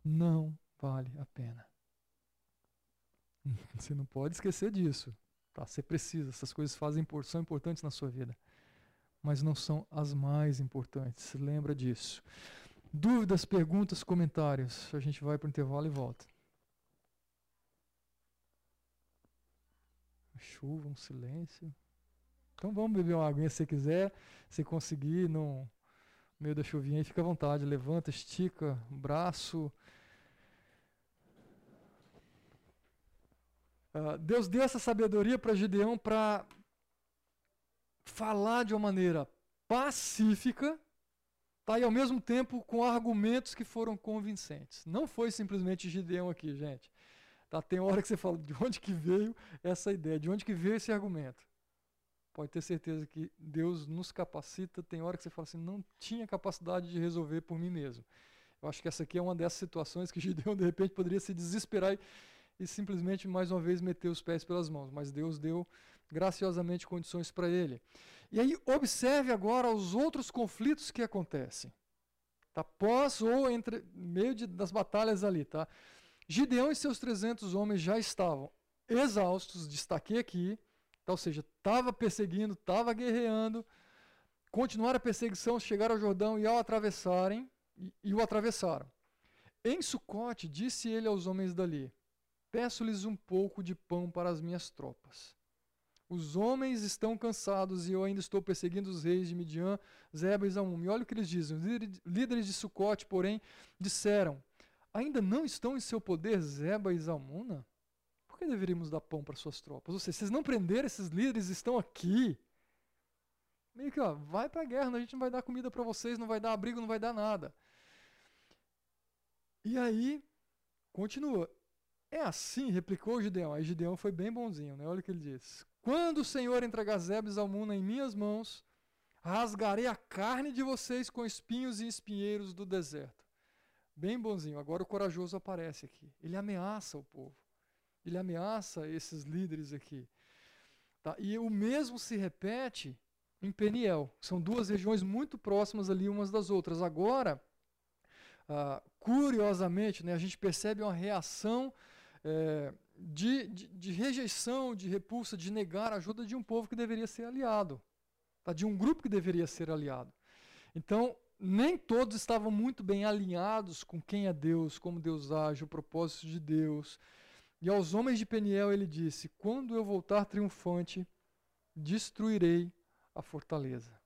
Não vale a pena. *laughs* Você não pode esquecer disso. Tá? Você precisa, essas coisas fazem, são importantes na sua vida mas não são as mais importantes. Lembra disso. Dúvidas, perguntas, comentários. A gente vai para o intervalo e volta. Chuva, um silêncio. Então vamos beber uma aguinha se você quiser. Se conseguir, no meio da chuvinha aí, fica à vontade. Levanta, estica braço. Uh, Deus deu essa sabedoria para Gideão para falar de uma maneira pacífica tá, e ao mesmo tempo com argumentos que foram convincentes. Não foi simplesmente Gideão aqui, gente. Tá, tem hora que você fala de onde que veio essa ideia, de onde que veio esse argumento. Pode ter certeza que Deus nos capacita. Tem hora que você fala assim, não tinha capacidade de resolver por mim mesmo. Eu acho que essa aqui é uma dessas situações que *laughs* Gideão, de repente, poderia se desesperar e, e simplesmente, mais uma vez, meter os pés pelas mãos. Mas Deus deu graciosamente condições para ele. E aí, observe agora os outros conflitos que acontecem. Tá? Pós ou entre meio de, das batalhas ali, tá? Gideão e seus 300 homens já estavam exaustos, destaquei aqui, tá? ou seja, estava perseguindo, estava guerreando, continuaram a perseguição, chegaram ao Jordão e ao atravessarem, e, e o atravessaram. Em Sucote, disse ele aos homens dali: Peço-lhes um pouco de pão para as minhas tropas. Os homens estão cansados e eu ainda estou perseguindo os reis de Midian, Zeba e Zalmum. E olha o que eles dizem. Os líderes de Sucote, porém, disseram: Ainda não estão em seu poder Zeba e Zalmuna? Por que deveríamos dar pão para suas tropas? Ou seja, vocês não prenderam esses líderes, estão aqui. Meio que, ó, vai para a guerra, a gente não vai dar comida para vocês, não vai dar abrigo, não vai dar nada. E aí, continua. É assim, replicou Gideão. Aí Gideão foi bem bonzinho, né? Olha o que ele diz. Quando o Senhor entregar Zebes Zalmuna em minhas mãos, rasgarei a carne de vocês com espinhos e espinheiros do deserto. Bem bonzinho. Agora o corajoso aparece aqui. Ele ameaça o povo. Ele ameaça esses líderes aqui. Tá? E o mesmo se repete em Peniel. São duas regiões muito próximas ali umas das outras. Agora, ah, curiosamente, né, a gente percebe uma reação é, de, de, de, rejeição, de repulsa, de negar a ajuda de um povo que deveria ser aliado, tá? de um grupo que deveria ser aliado. Então, nem todos estavam muito bem alinhados com quem é Deus, como Deus age, o propósito de Deus. E aos homens de Peniel ele disse: Quando eu voltar triunfante, destruirei a fortaleza.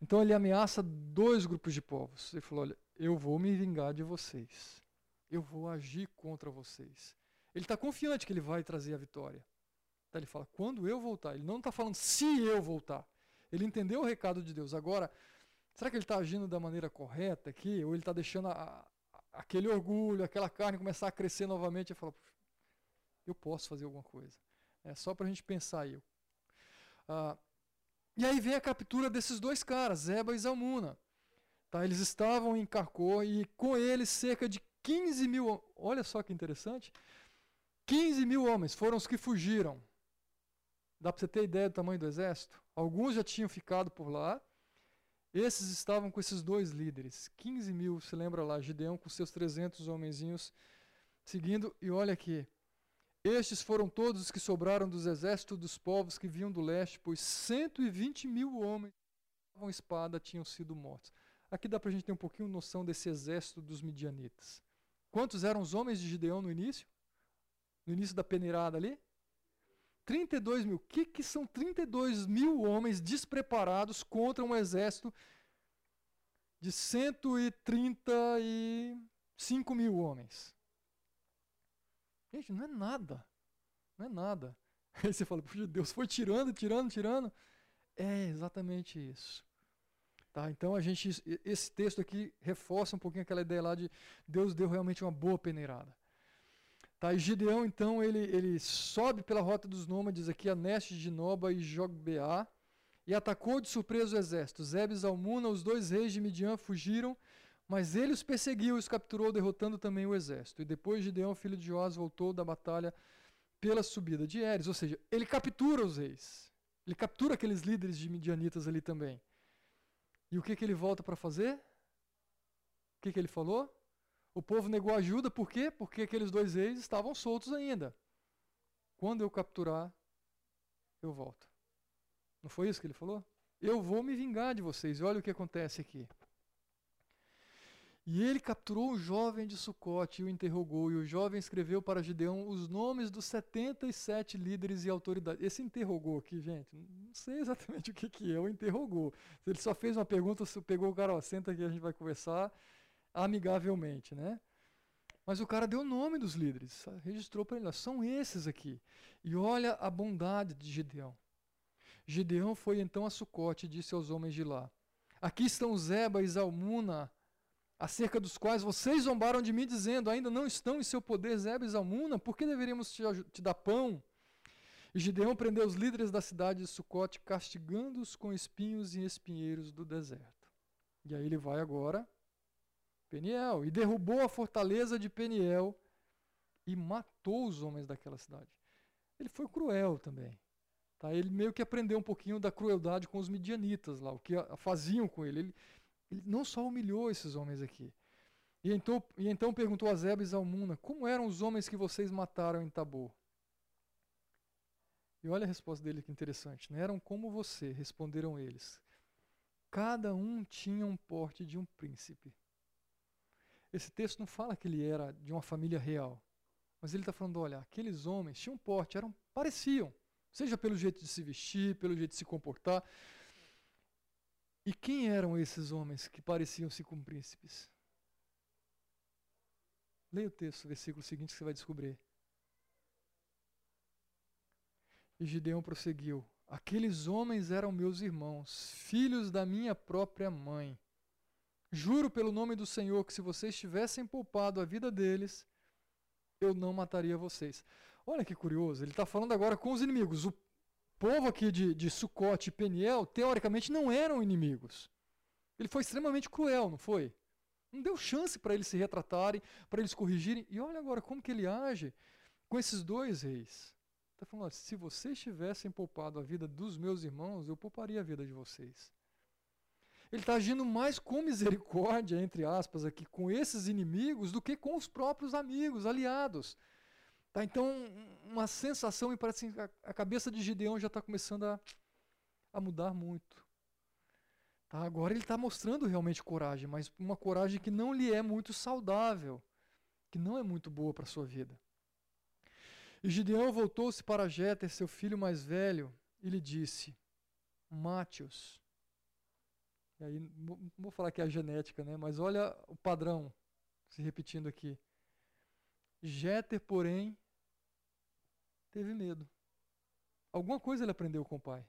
Então ele ameaça dois grupos de povos. Ele falou: Olha, eu vou me vingar de vocês. Eu vou agir contra vocês. Ele está confiante que ele vai trazer a vitória. Então ele fala: quando eu voltar. Ele não está falando se eu voltar. Ele entendeu o recado de Deus. Agora, será que ele está agindo da maneira correta aqui? Ou ele está deixando a, a, aquele orgulho, aquela carne começar a crescer novamente e falar: eu posso fazer alguma coisa? É só para a gente pensar aí. Ah, e aí vem a captura desses dois caras, Zeba e Zalmuna. Tá, eles estavam em Carcor e com eles cerca de 15 mil. Olha só que interessante. 15 mil homens foram os que fugiram. Dá para você ter ideia do tamanho do exército? Alguns já tinham ficado por lá. Esses estavam com esses dois líderes. 15 mil, se lembra lá, Gideão com seus 300 homenzinhos seguindo. E olha aqui. Estes foram todos os que sobraram dos exércitos dos povos que vinham do leste, pois 120 mil homens com espada tinham sido mortos. Aqui dá para a gente ter um pouquinho noção desse exército dos midianitas. Quantos eram os homens de Gideão no início? No início da peneirada ali? 32 mil. O que, que são 32 mil homens despreparados contra um exército de 135 mil homens? Gente, não é nada. Não é nada. *laughs* Aí você fala, puxa, Deus foi tirando, tirando, tirando. É exatamente isso. Tá? Então a gente, esse texto aqui reforça um pouquinho aquela ideia lá de Deus deu realmente uma boa peneirada. Tá? E Gideão, então, ele, ele sobe pela rota dos nômades aqui a Neste de Noba e Jogbeá e atacou de surpresa o exército. Zebes e Almuna, os dois reis de Midian, fugiram mas ele os perseguiu e os capturou, derrotando também o exército. E depois Gideão, filho de Joás, voltou da batalha pela subida de Eres. Ou seja, ele captura os reis. Ele captura aqueles líderes de midianitas ali também. E o que, que ele volta para fazer? O que, que ele falou? O povo negou ajuda, por quê? Porque aqueles dois reis estavam soltos ainda. Quando eu capturar, eu volto. Não foi isso que ele falou? Eu vou me vingar de vocês. Olha o que acontece aqui. E ele capturou um jovem de Sucote e o interrogou, e o jovem escreveu para Gideão os nomes dos 77 líderes e autoridades. Esse interrogou aqui, gente, não sei exatamente o que, que é o interrogou. Ele só fez uma pergunta, pegou o cara, ó, senta aqui, a gente vai conversar amigavelmente, né? Mas o cara deu o nome dos líderes, registrou para ele, são esses aqui. E olha a bondade de Gideão. Gideão foi então a Sucote e disse aos homens de lá: Aqui estão Zeba e Zalmuna, acerca dos quais vocês zombaram de mim, dizendo: Ainda não estão em seu poder Zeba e Zalmuna, por que deveríamos te, te dar pão? E Gideão prendeu os líderes da cidade de Sucote, castigando-os com espinhos e espinheiros do deserto. E aí ele vai agora Peniel, e derrubou a fortaleza de Peniel e matou os homens daquela cidade. Ele foi cruel também. Tá? Ele meio que aprendeu um pouquinho da crueldade com os midianitas lá, o que faziam com ele. Ele, ele não só humilhou esses homens aqui. E então, e então perguntou a Zeba e Zalmuna, como eram os homens que vocês mataram em Tabor? E olha a resposta dele que interessante. Né? eram como você, responderam eles. Cada um tinha um porte de um príncipe. Esse texto não fala que ele era de uma família real. Mas ele está falando, olha, aqueles homens tinham porte, eram, pareciam. Seja pelo jeito de se vestir, pelo jeito de se comportar. E quem eram esses homens que pareciam-se com príncipes? Leia o texto, o versículo seguinte que você vai descobrir. E Gideão prosseguiu: Aqueles homens eram meus irmãos, filhos da minha própria mãe. Juro pelo nome do Senhor que se vocês tivessem poupado a vida deles, eu não mataria vocês. Olha que curioso, ele está falando agora com os inimigos. O povo aqui de, de Sucote e Peniel, teoricamente, não eram inimigos. Ele foi extremamente cruel, não foi? Não deu chance para eles se retratarem, para eles corrigirem. E olha agora como que ele age com esses dois reis. Está falando, se vocês tivessem poupado a vida dos meus irmãos, eu pouparia a vida de vocês. Ele está agindo mais com misericórdia, entre aspas, aqui, com esses inimigos do que com os próprios amigos, aliados. Tá, então, uma sensação, me parece que a, cabeça de Gideão já está começando a, a mudar muito. Tá, agora ele está mostrando realmente coragem, mas uma coragem que não lhe é muito saudável, que não é muito boa para a sua vida. E Gideão voltou-se para Jéter, seu filho mais velho, e lhe disse: Mate-os. E aí, não vou falar que é a genética, né? mas olha o padrão se repetindo aqui. Jéter, porém, teve medo. Alguma coisa ele aprendeu com o pai.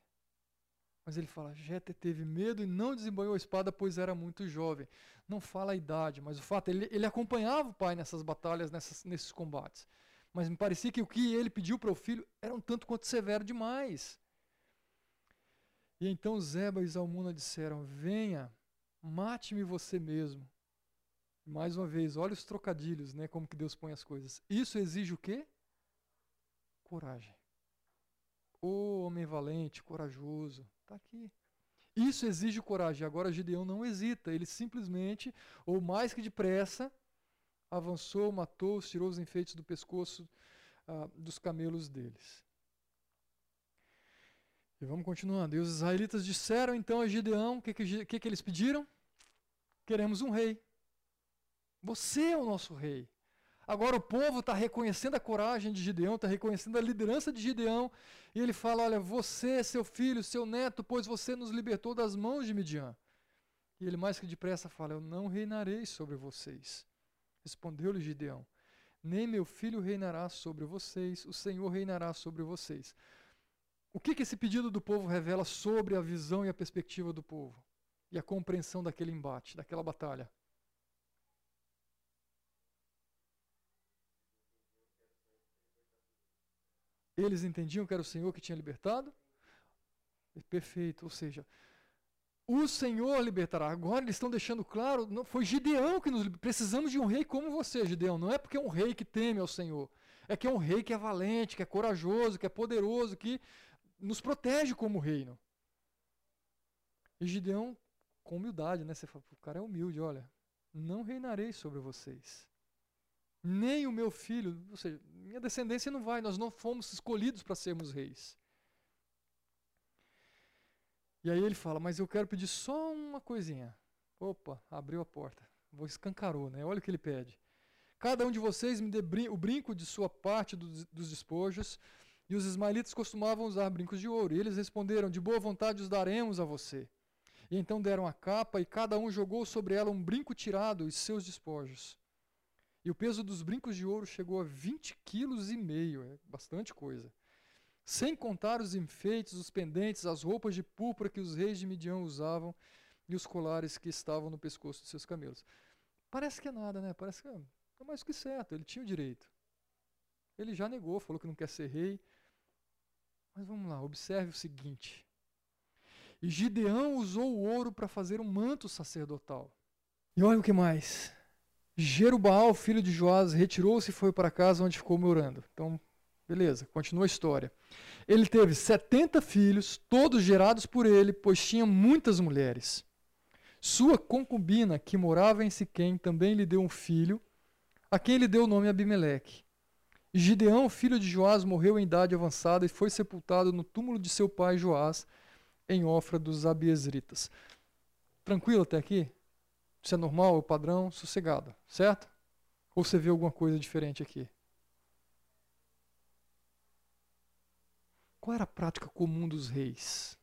Mas ele fala: Jéter teve medo e não desembanhou a espada, pois era muito jovem. Não fala a idade, mas o fato, ele, ele acompanhava o pai nessas batalhas, nessas, nesses combates mas me parecia que o que ele pediu para o filho era um tanto quanto severo demais. E então Zeba e Zalmuna disseram: Venha, mate-me você mesmo. Mais uma vez, olha os trocadilhos, né, como que Deus põe as coisas. Isso exige o quê? Coragem. O homem valente, corajoso, está aqui. Isso exige coragem. Agora Gideão não hesita, ele simplesmente, ou mais que depressa, avançou, matou, tirou os enfeites do pescoço ah, dos camelos deles. E vamos continuando. E os israelitas disseram então a Gideão: o que, que, que, que eles pediram? Queremos um rei. Você é o nosso rei. Agora o povo está reconhecendo a coragem de Gideão, está reconhecendo a liderança de Gideão, e ele fala: Olha, você, seu filho, seu neto, pois você nos libertou das mãos de Midian. E ele mais que depressa fala: Eu não reinarei sobre vocês. Respondeu-lhe Gideão: Nem meu filho reinará sobre vocês, o Senhor reinará sobre vocês. O que, que esse pedido do povo revela sobre a visão e a perspectiva do povo? E a compreensão daquele embate, daquela batalha? Eles entendiam que era o Senhor que tinha libertado? Perfeito, ou seja, o Senhor libertará. Agora eles estão deixando claro, não foi Gideão que nos precisamos de um rei como você, Gideão. Não é porque é um rei que teme ao Senhor. É que é um rei que é valente, que é corajoso, que é poderoso, que nos protege como reino. E Gideão, com humildade, né? Você fala, o cara é humilde, olha. Não reinarei sobre vocês. Nem o meu filho, ou seja, minha descendência não vai, nós não fomos escolhidos para sermos reis. E aí ele fala, mas eu quero pedir só uma coisinha. Opa, abriu a porta. Vou escancarou, né? Olha o que ele pede. Cada um de vocês me dê brin o brinco de sua parte do, dos despojos. E os ismaelitas costumavam usar brincos de ouro. E eles responderam: De boa vontade os daremos a você. E então deram a capa, e cada um jogou sobre ela um brinco tirado e seus despojos. E o peso dos brincos de ouro chegou a 20 quilos e meio, é bastante coisa sem contar os enfeites, os pendentes, as roupas de púrpura que os reis de Midian usavam e os colares que estavam no pescoço de seus camelos. Parece que é nada, né? Parece que é, é mais que certo, ele tinha o direito. Ele já negou, falou que não quer ser rei. Mas vamos lá, observe o seguinte. E Gideão usou o ouro para fazer um manto sacerdotal. E olha o que mais. Jerubaal, filho de Joás, retirou-se e foi para casa onde ficou morando. Então, beleza, continua a história. Ele teve 70 filhos, todos gerados por ele, pois tinha muitas mulheres. Sua concubina, que morava em Siquém, também lhe deu um filho, a quem ele deu o nome Abimeleque. Gideão, filho de Joás, morreu em idade avançada e foi sepultado no túmulo de seu pai Joás, em Ofra dos Abiesritas. Tranquilo até aqui? Isso é normal, é o padrão, sossegado, certo? Ou você vê alguma coisa diferente aqui? Qual era a prática comum dos reis?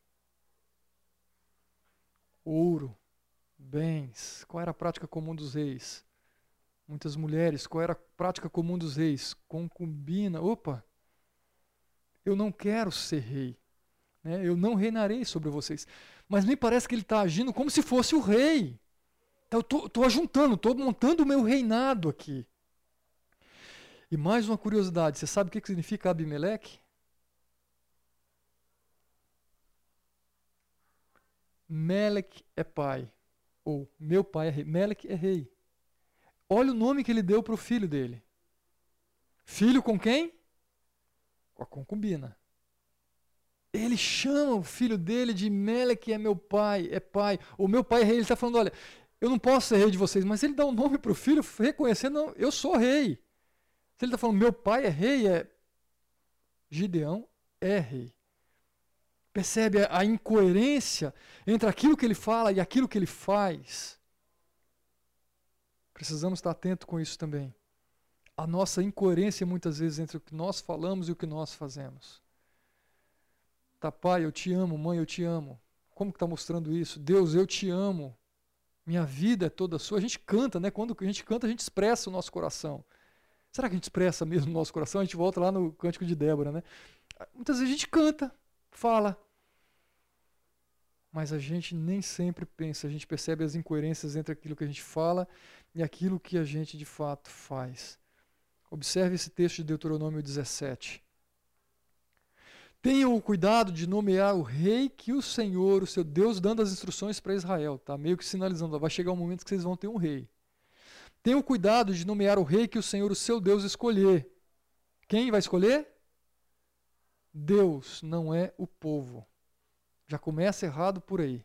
Ouro, bens. Qual era a prática comum dos reis? Muitas mulheres. Qual era a prática comum dos reis? Concubina. Opa! Eu não quero ser rei. Né? Eu não reinarei sobre vocês. Mas me parece que ele está agindo como se fosse o rei. Então, eu estou ajuntando, estou montando o meu reinado aqui. E mais uma curiosidade: você sabe o que, significa Abimeleque? Melek é pai, ou meu pai é rei. Melek é rei. Olha o nome que ele deu para o filho dele. Filho com quem? Com a concubina. Ele chama o filho dele de Melek é meu pai, é pai. O meu pai é rei. Ele está falando: olha, eu não posso ser rei de vocês, mas ele dá um nome para o filho, reconhecendo, eu sou rei. Se ele está falando, meu pai é rei, é Gideão é rei. Percebe a incoerência entre aquilo que ele fala e aquilo que ele faz? Precisamos estar atento com isso também. A nossa incoerência muitas vezes entre o que nós falamos e o que nós fazemos. Tá, pai, eu te amo, mãe, eu te amo. Como que está mostrando isso? Deus, eu te amo. Minha vida é toda sua. A gente canta, né? Quando a gente canta, a gente expressa o nosso coração. Será que a gente expressa mesmo o nosso coração? A gente volta lá no cântico de Débora, né? Muitas vezes a gente canta, fala. Mas a gente nem sempre pensa, a gente percebe as incoerências entre aquilo que a gente fala e aquilo que a gente de fato faz. Observe esse texto de Deuteronômio 17. Tenham o cuidado de nomear o rei que o Senhor, o seu Deus, dando as instruções para Israel. Tá meio que sinalizando, vai chegar um momento que vocês vão ter um rei. Tenham o cuidado de nomear o rei que o Senhor, o seu Deus, escolher. Quem vai escolher? Deus, não é o povo. Já começa errado por aí.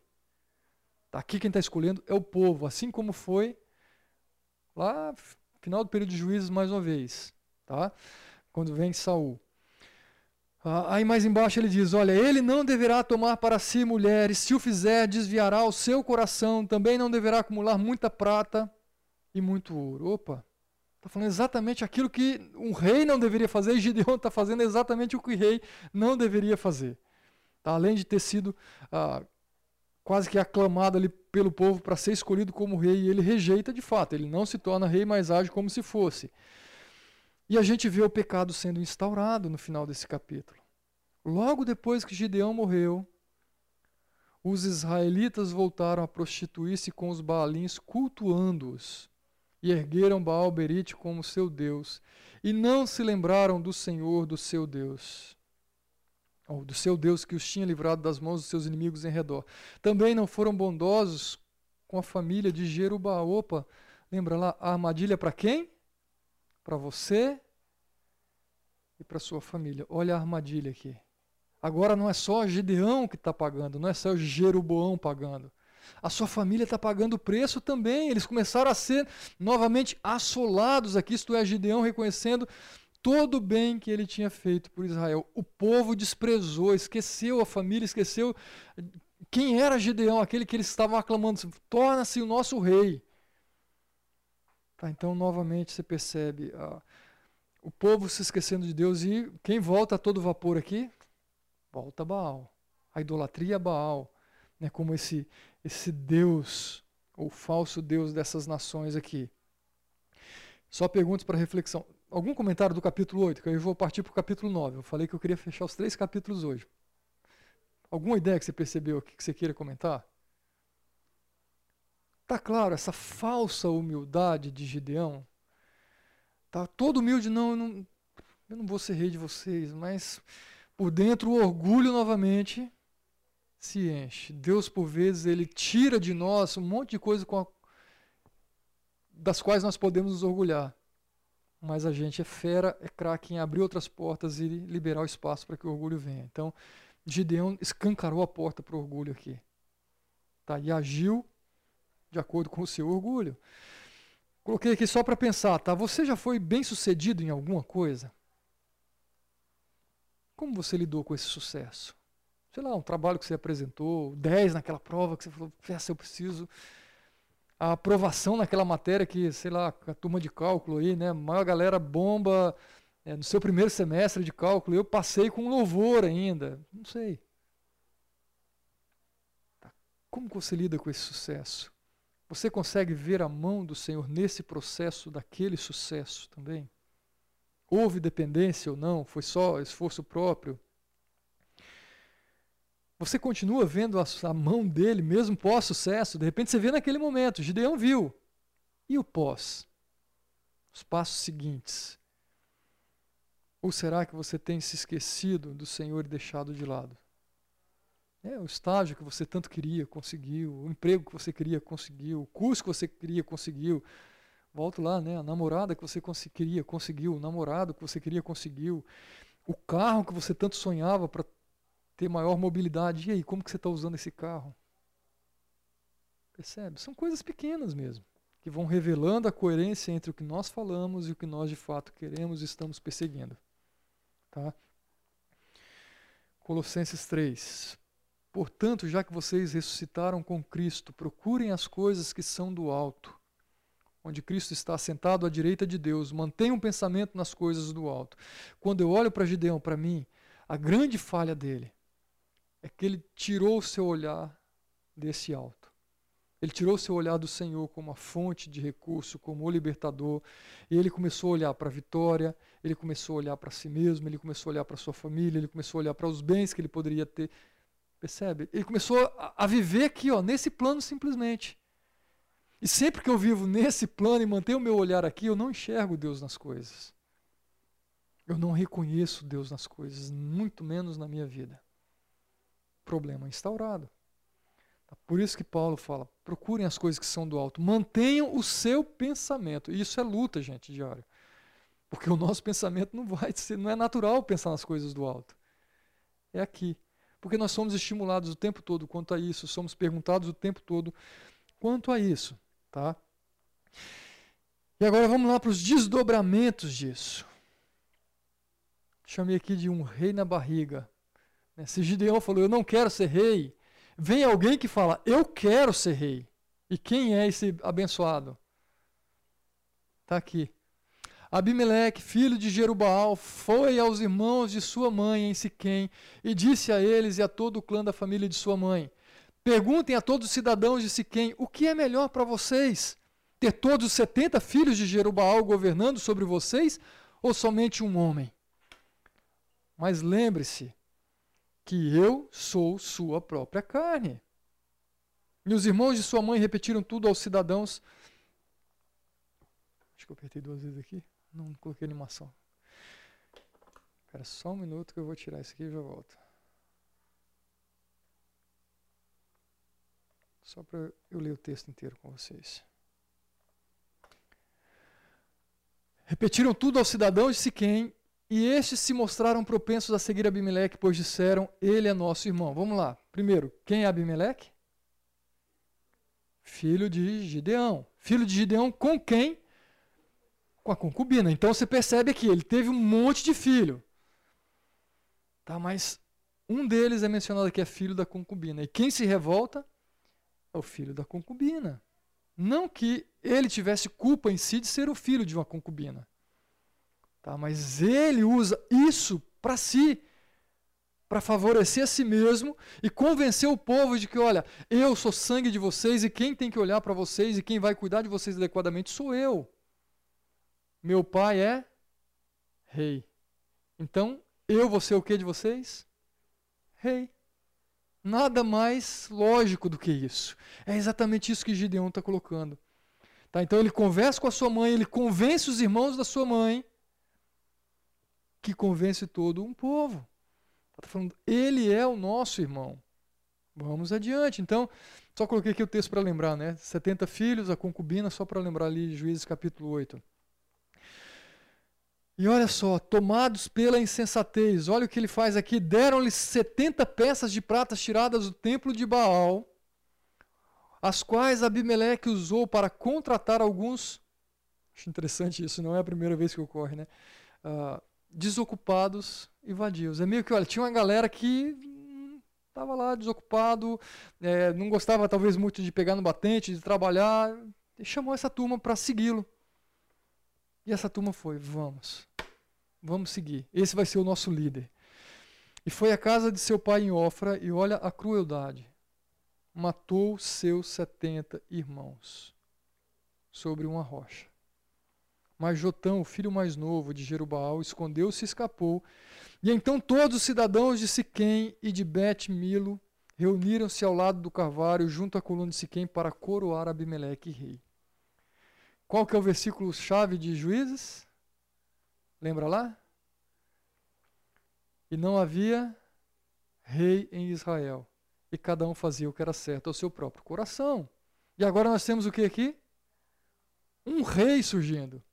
Tá aqui quem está escolhendo é o povo, assim como foi lá final do período de juízes mais uma vez, tá? Quando vem Saul. Ah, aí mais embaixo ele diz: Olha, ele não deverá tomar para si mulheres, se o fizer, desviará o seu coração, também não deverá acumular muita prata e muito ouro. Opa, está falando exatamente aquilo que um rei não deveria fazer, e Gideon está fazendo exatamente o que o rei não deveria fazer. Tá? Além de ter sido ah, quase que aclamado ali pelo povo para ser escolhido como rei, ele rejeita de fato, ele não se torna rei, mas age como se fosse. E a gente vê o pecado sendo instaurado no final desse capítulo. Logo depois que Gideão morreu, os israelitas voltaram a prostituir-se com os baalins, cultuando-os, e ergueram Baal Berite como seu Deus, e não se lembraram do Senhor, do seu Deus, ou do seu Deus que os tinha livrado das mãos dos seus inimigos em redor. Também não foram bondosos com a família de Jerubaal. Opa, lembra lá, a armadilha para quem? para você e para sua família. Olha a armadilha aqui. Agora não é só Gideão que está pagando, não é só o Jeroboão pagando. A sua família está pagando o preço também. Eles começaram a ser novamente assolados aqui, isto é, Gideão reconhecendo todo o bem que ele tinha feito por Israel. O povo desprezou, esqueceu a família, esqueceu quem era Gideão, aquele que eles estavam aclamando, torna-se o nosso rei. Tá, então, novamente, você percebe ah, o povo se esquecendo de Deus e quem volta a todo vapor aqui? Volta Baal. A idolatria a Baal, né, como esse, esse Deus, ou falso Deus dessas nações aqui. Só perguntas para reflexão. Algum comentário do capítulo 8? Que eu vou partir para o capítulo 9. Eu falei que eu queria fechar os três capítulos hoje. Alguma ideia que você percebeu aqui que você queira comentar? Tá claro essa falsa humildade de Gideão? Tá todo humilde, não eu, não, eu não vou ser rei de vocês, mas por dentro o orgulho novamente se enche. Deus, por vezes, ele tira de nós um monte de coisa a, das quais nós podemos nos orgulhar. Mas a gente é fera, é craque em abrir outras portas e liberar o espaço para que o orgulho venha. Então, Gideão escancarou a porta para o orgulho aqui. Tá? E agiu de acordo com o seu orgulho. Coloquei aqui só para pensar, tá? Você já foi bem sucedido em alguma coisa? Como você lidou com esse sucesso? Sei lá, um trabalho que você apresentou, 10 naquela prova que você falou, essa eu preciso. A aprovação naquela matéria que, sei lá, a turma de cálculo aí, né? A maior galera bomba é, no seu primeiro semestre de cálculo. Eu passei com louvor ainda. Não sei. Tá, como você lida com esse sucesso? Você consegue ver a mão do Senhor nesse processo daquele sucesso também? Houve dependência ou não? Foi só esforço próprio? Você continua vendo a, a mão dele mesmo pós-sucesso? De repente você vê naquele momento, Gideão viu. E o pós? Os passos seguintes. Ou será que você tem se esquecido do Senhor e deixado de lado? É, o estágio que você tanto queria, conseguiu. O emprego que você queria, conseguiu. O curso que você queria, conseguiu. Volto lá, né? A namorada que você queria, conseguiu. O namorado que você queria, conseguiu. O carro que você tanto sonhava para ter maior mobilidade. E aí, como que você está usando esse carro? Percebe? São coisas pequenas mesmo, que vão revelando a coerência entre o que nós falamos e o que nós de fato queremos e estamos perseguindo. Tá? Colossenses 3. Portanto, já que vocês ressuscitaram com Cristo, procurem as coisas que são do alto, onde Cristo está sentado à direita de Deus. Mantenham um pensamento nas coisas do alto. Quando eu olho para Gideão, para mim, a grande falha dele é que ele tirou o seu olhar desse alto. Ele tirou o seu olhar do Senhor como a fonte de recurso, como o libertador, e ele começou a olhar para a vitória, ele começou a olhar para si mesmo, ele começou a olhar para sua família, ele começou a olhar para os bens que ele poderia ter. Percebe? Ele começou a, viver aqui, ó, nesse plano simplesmente. E sempre que eu vivo nesse plano e mantenho o meu olhar aqui, eu não enxergo Deus nas coisas. Eu não reconheço Deus nas coisas, muito menos na minha vida. Problema instaurado. Tá? Por isso que Paulo fala: procurem as coisas que são do alto, mantenham o seu pensamento. E isso é luta, gente, diária. Porque o nosso pensamento não vai ser, não é natural pensar nas coisas do alto. É aqui. Porque nós somos estimulados o tempo todo quanto a isso, somos perguntados o tempo todo quanto a isso, tá? E agora vamos lá para os desdobramentos disso. Chamei aqui de um rei na barriga. Né, se Gideão falou, eu não quero ser rei, vem alguém que fala, eu quero ser rei. E quem é esse abençoado? Está aqui. Abimeleque, filho de Jerubaal, foi aos irmãos de sua mãe em Siquém e disse a eles e a todo o clã da família de sua mãe: Perguntem a todos os cidadãos de Siquém o que é melhor para vocês: ter todos os setenta filhos de Jerubaal governando sobre vocês ou somente um homem? Mas lembre-se que eu sou sua própria carne. E os irmãos de sua mãe repetiram tudo aos cidadãos. Acho que eu apertei duas vezes aqui. Não coloquei animação. Espera só um minuto que eu vou tirar isso aqui e já volto. Só para eu ler o texto inteiro com vocês. Repetiram tudo aos cidadãos de Siquém, e estes se mostraram propensos a seguir Abimeleque, pois disseram: Ele é nosso irmão. Vamos lá. Primeiro, quem é Abimeleque? Filho de Gideão. Filho de Gideão com quem? com a concubina. Então você percebe que ele teve um monte de filho. Tá, mas um deles é mencionado que é filho da concubina. E quem se revolta é o filho da concubina. Não que ele tivesse culpa em si de ser o filho de uma concubina. Tá, mas ele usa isso para si, para favorecer a si mesmo e convencer o povo de que, olha, eu sou sangue de vocês e quem tem que olhar para vocês e quem vai cuidar de vocês adequadamente sou eu. Meu pai é rei. Então, eu vou ser o que de vocês? Rei. Nada mais lógico do que isso. É exatamente isso que Gideon está colocando. Tá? Então ele conversa com a sua mãe, ele convence os irmãos da sua mãe, que convence todo um povo. Está falando, ele é o nosso irmão. Vamos adiante. Então, só coloquei aqui o texto para lembrar, né? 70 filhos, a concubina, só para lembrar ali, Juízes capítulo 8. E olha só, tomados pela insensatez, olha o que ele faz aqui: deram-lhe 70 peças de prata tiradas do templo de Baal, as quais Abimeleque usou para contratar alguns. Acho interessante isso, não é a primeira vez que ocorre, né? Uh, desocupados e vadios. É meio que, olha, tinha uma galera que estava lá desocupado, é, não gostava talvez muito de pegar no batente, de trabalhar, e chamou essa turma para segui-lo. E essa turma foi: vamos, vamos seguir. Esse vai ser o nosso líder. E foi à casa de seu pai em Ofra, e olha a crueldade. Matou seus setenta irmãos sobre uma rocha. Mas Jotão, o filho mais novo de Jerubaal, escondeu-se e escapou, e então todos os cidadãos de Siquém e de Bet-Milo reuniram-se ao lado do carvalho junto à coluna de Siquém para coroar Abimeleque rei. Qual que é o versículo chave de Juízes? Lembra lá? E não havia rei em Israel, e cada um fazia o que era certo ao seu próprio coração. E agora nós temos o que aqui? Um rei surgindo.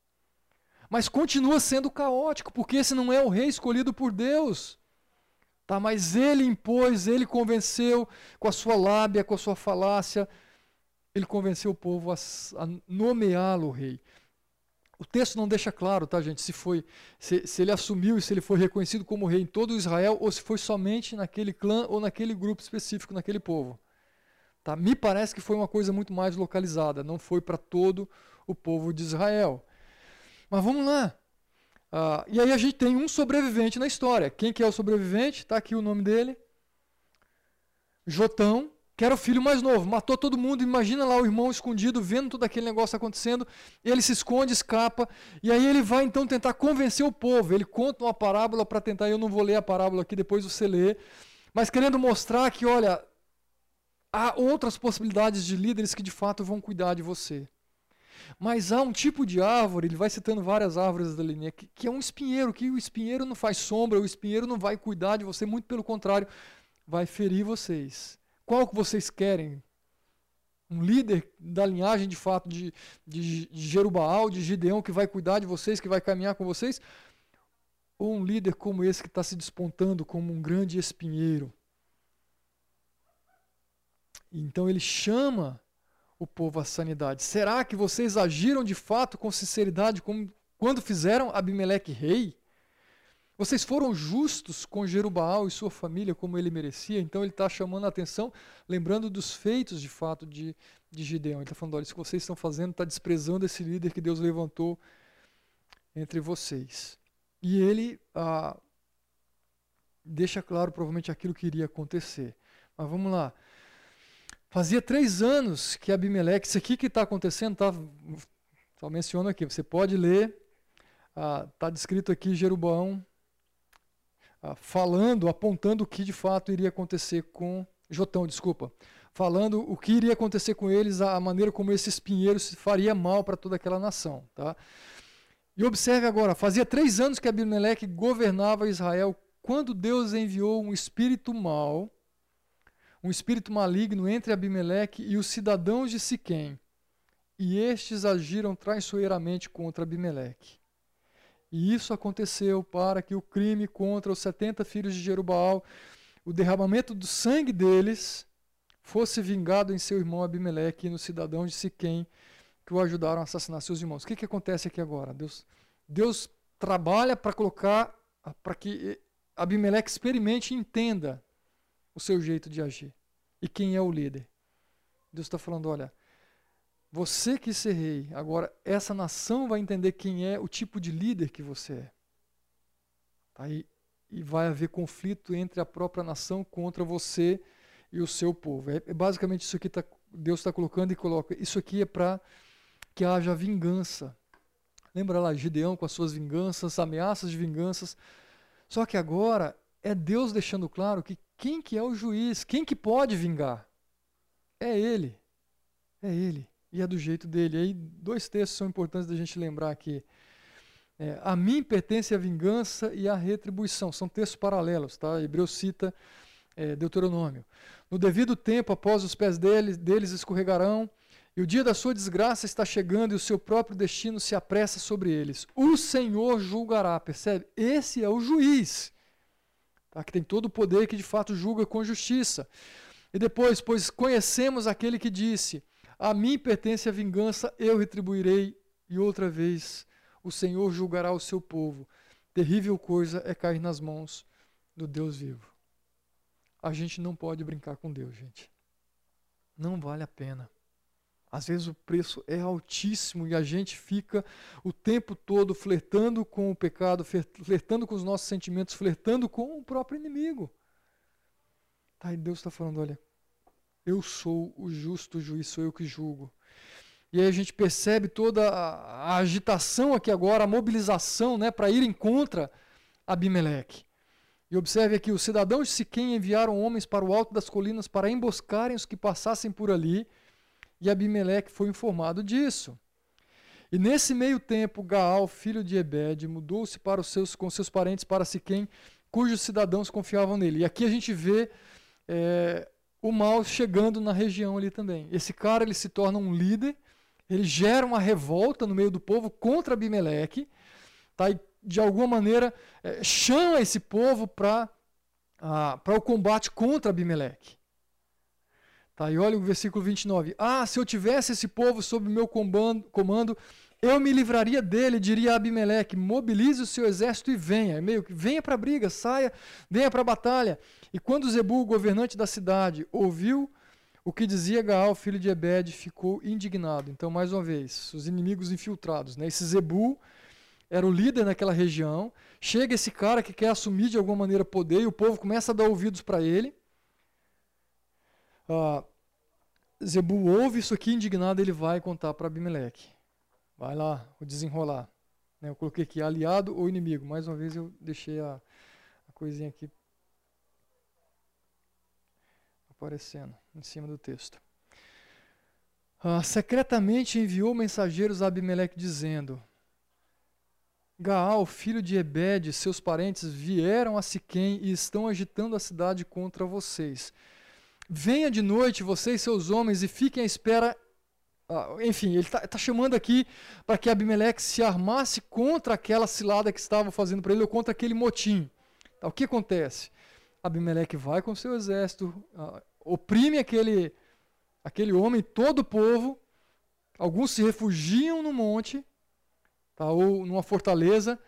Mas continua sendo caótico, porque esse não é o rei escolhido por Deus. Tá, mas ele impôs, ele convenceu com a sua lábia, com a sua falácia, ele convenceu o povo a, a nomeá-lo rei. O texto não deixa claro, tá, gente, se foi se, se, ele assumiu e se ele foi reconhecido como rei em todo Israel ou se foi somente naquele clã ou naquele grupo específico, naquele povo. Tá? Me parece que foi uma coisa muito mais localizada, não foi para todo o povo de Israel. Mas vamos lá. Uh, e aí a gente tem um sobrevivente na história. Quem que é o sobrevivente? Está aqui o nome dele. Jotão, que era o filho mais novo. Matou todo mundo. Imagina lá o irmão escondido, vendo todo aquele negócio acontecendo. Ele se esconde, escapa. E aí ele vai então tentar convencer o povo. Ele conta uma parábola para tentar. Eu não vou ler a parábola aqui, depois você lê. Mas querendo mostrar que, olha, há outras possibilidades de líderes que de fato vão cuidar de você. Mas há um tipo de árvore, ele vai citando várias árvores da linha, que, que é um espinheiro, que o espinheiro não faz sombra, o espinheiro não vai cuidar de você, muito pelo contrário, vai ferir vocês. Qual que vocês querem? Um líder da linhagem de fato de, de, de Jerubaal, de Gideão, que vai cuidar de vocês, que vai caminhar com vocês? Ou um líder como esse que está se despontando como um grande espinheiro? Então ele chama o povo à sanidade. Será que vocês agiram de fato com sinceridade como quando fizeram Abimeleque rei? Vocês foram justos com Jerubaal e sua família como ele merecia? Então ele está chamando a atenção, lembrando dos feitos de fato de, de Gideão. Ele está falando: olha, isso que vocês estão fazendo está desprezando esse líder que Deus levantou entre vocês. E ele ah, deixa claro provavelmente aquilo que iria acontecer. Mas vamos lá. Fazia três anos que Abimeleque, isso aqui que está acontecendo, tá, só menciono aqui, você pode ler, está ah, descrito aqui Jeroboão ah, falando, apontando o que de fato iria acontecer com Jotão, desculpa, falando o que iria acontecer com eles, a maneira como esse espinheiro faria mal para toda aquela nação. Tá? E observe agora, fazia três anos que Abimeleque governava Israel quando Deus enviou um espírito mau um espírito maligno entre Abimeleque e os cidadãos de Siquém, e estes agiram traiçoeiramente contra Abimeleque. E isso aconteceu para que o crime contra os setenta filhos de Jerubaal, o derramamento do sangue deles, fosse vingado em seu irmão Abimeleque e nos cidadãos de Siquém, que o ajudaram a assassinar seus irmãos. O que, que acontece aqui agora? Deus, Deus trabalha para colocar, para que Abimeleque experimente e entenda o seu jeito de agir. E quem é o líder? Deus está falando: olha, você quis ser rei, agora essa nação vai entender quem é o tipo de líder que você é. Tá? E, e vai haver conflito entre a própria nação contra você e o seu povo. É, é basicamente isso que tá, Deus está colocando e coloca. Isso aqui é para que haja vingança. Lembra lá, Gideão com as suas vinganças, ameaças de vinganças. Só que agora é Deus deixando claro que quem que é o juiz? Quem que pode vingar? É ele. É ele. E é do jeito dele. E aí, dois textos são importantes da gente lembrar aqui. É, a mim pertence a vingança e a retribuição. São textos paralelos, tá? Hebreu cita é, Deuteronômio. No devido tempo, após os pés deles, deles escorregarão, e o dia da sua desgraça está chegando, e o seu próprio destino se apressa sobre eles. O Senhor julgará, percebe? Esse é o juiz, tá? que tem todo o poder que de fato julga com justiça. E depois, pois conhecemos aquele que disse: A mim pertence a vingança, eu retribuirei, e outra vez o Senhor julgará o seu povo. Terrível coisa é cair nas mãos do Deus vivo. A gente não pode brincar com Deus, gente. Não vale a pena. Às vezes o preço é altíssimo e a gente fica o tempo todo flertando com o pecado, flertando com os nossos sentimentos, flertando com o próprio inimigo. Tá, e Deus está falando: olha, eu sou o justo juiz, sou eu que julgo. E aí a gente percebe toda a, agitação aqui agora, a mobilização né, para ir contra Abimeleque. E observe aqui: os cidadãos de Siquém enviaram homens para o alto das colinas para emboscarem os que passassem por ali, e Abimeleque foi informado disso. E nesse meio tempo, Gaal, filho de Ebed, mudou-se para os seus, com seus parentes para Siquém, cujos cidadãos confiavam nele. E aqui a gente vê é, o mal chegando na região ali também. Esse cara ele se torna um líder, ele gera uma revolta no meio do povo contra Abimeleque, tá? e de alguma maneira é, chama esse povo para ah, o combate contra Abimeleque. Tá, e olha o versículo 29. Ah, se eu tivesse esse povo sob meu comando, eu me livraria dele, diria Abimeleque, mobilize o seu exército e venha. É meio que venha para a briga, saia, venha para a batalha. E quando Zebu, governante da cidade, ouviu o que dizia Gaal, filho de Ebed, ficou indignado. Então, mais uma vez, os inimigos infiltrados. Né? Esse Zebu era o líder naquela região. Chega esse cara que quer assumir de alguma maneira poder e o povo começa a dar ouvidos para ele. Ah, Zebu ouve isso aqui indignado, ele vai contar para Abimeleque. Vai lá, vou desenrolar. Né, eu coloquei aqui aliado ou inimigo. Mais uma vez eu deixei a, a coisinha aqui aparecendo em cima do texto. Ah, secretamente enviou mensageiros a Abimeleque dizendo: Gaal, filho de Ebed, seus parentes vieram a Siquém e estão agitando a cidade contra vocês. Venha de noite, você e seus homens, e fiquem à espera ah, enfim, ele está tá chamando aqui para que Abimeleque se armasse contra aquela cilada que estavam fazendo para ele, ou contra aquele motim. Tá, o que acontece? Abimeleque vai com seu exército, ah, oprime aquele, aquele homem, todo o povo, alguns se refugiam no monte, tá, ou numa fortaleza,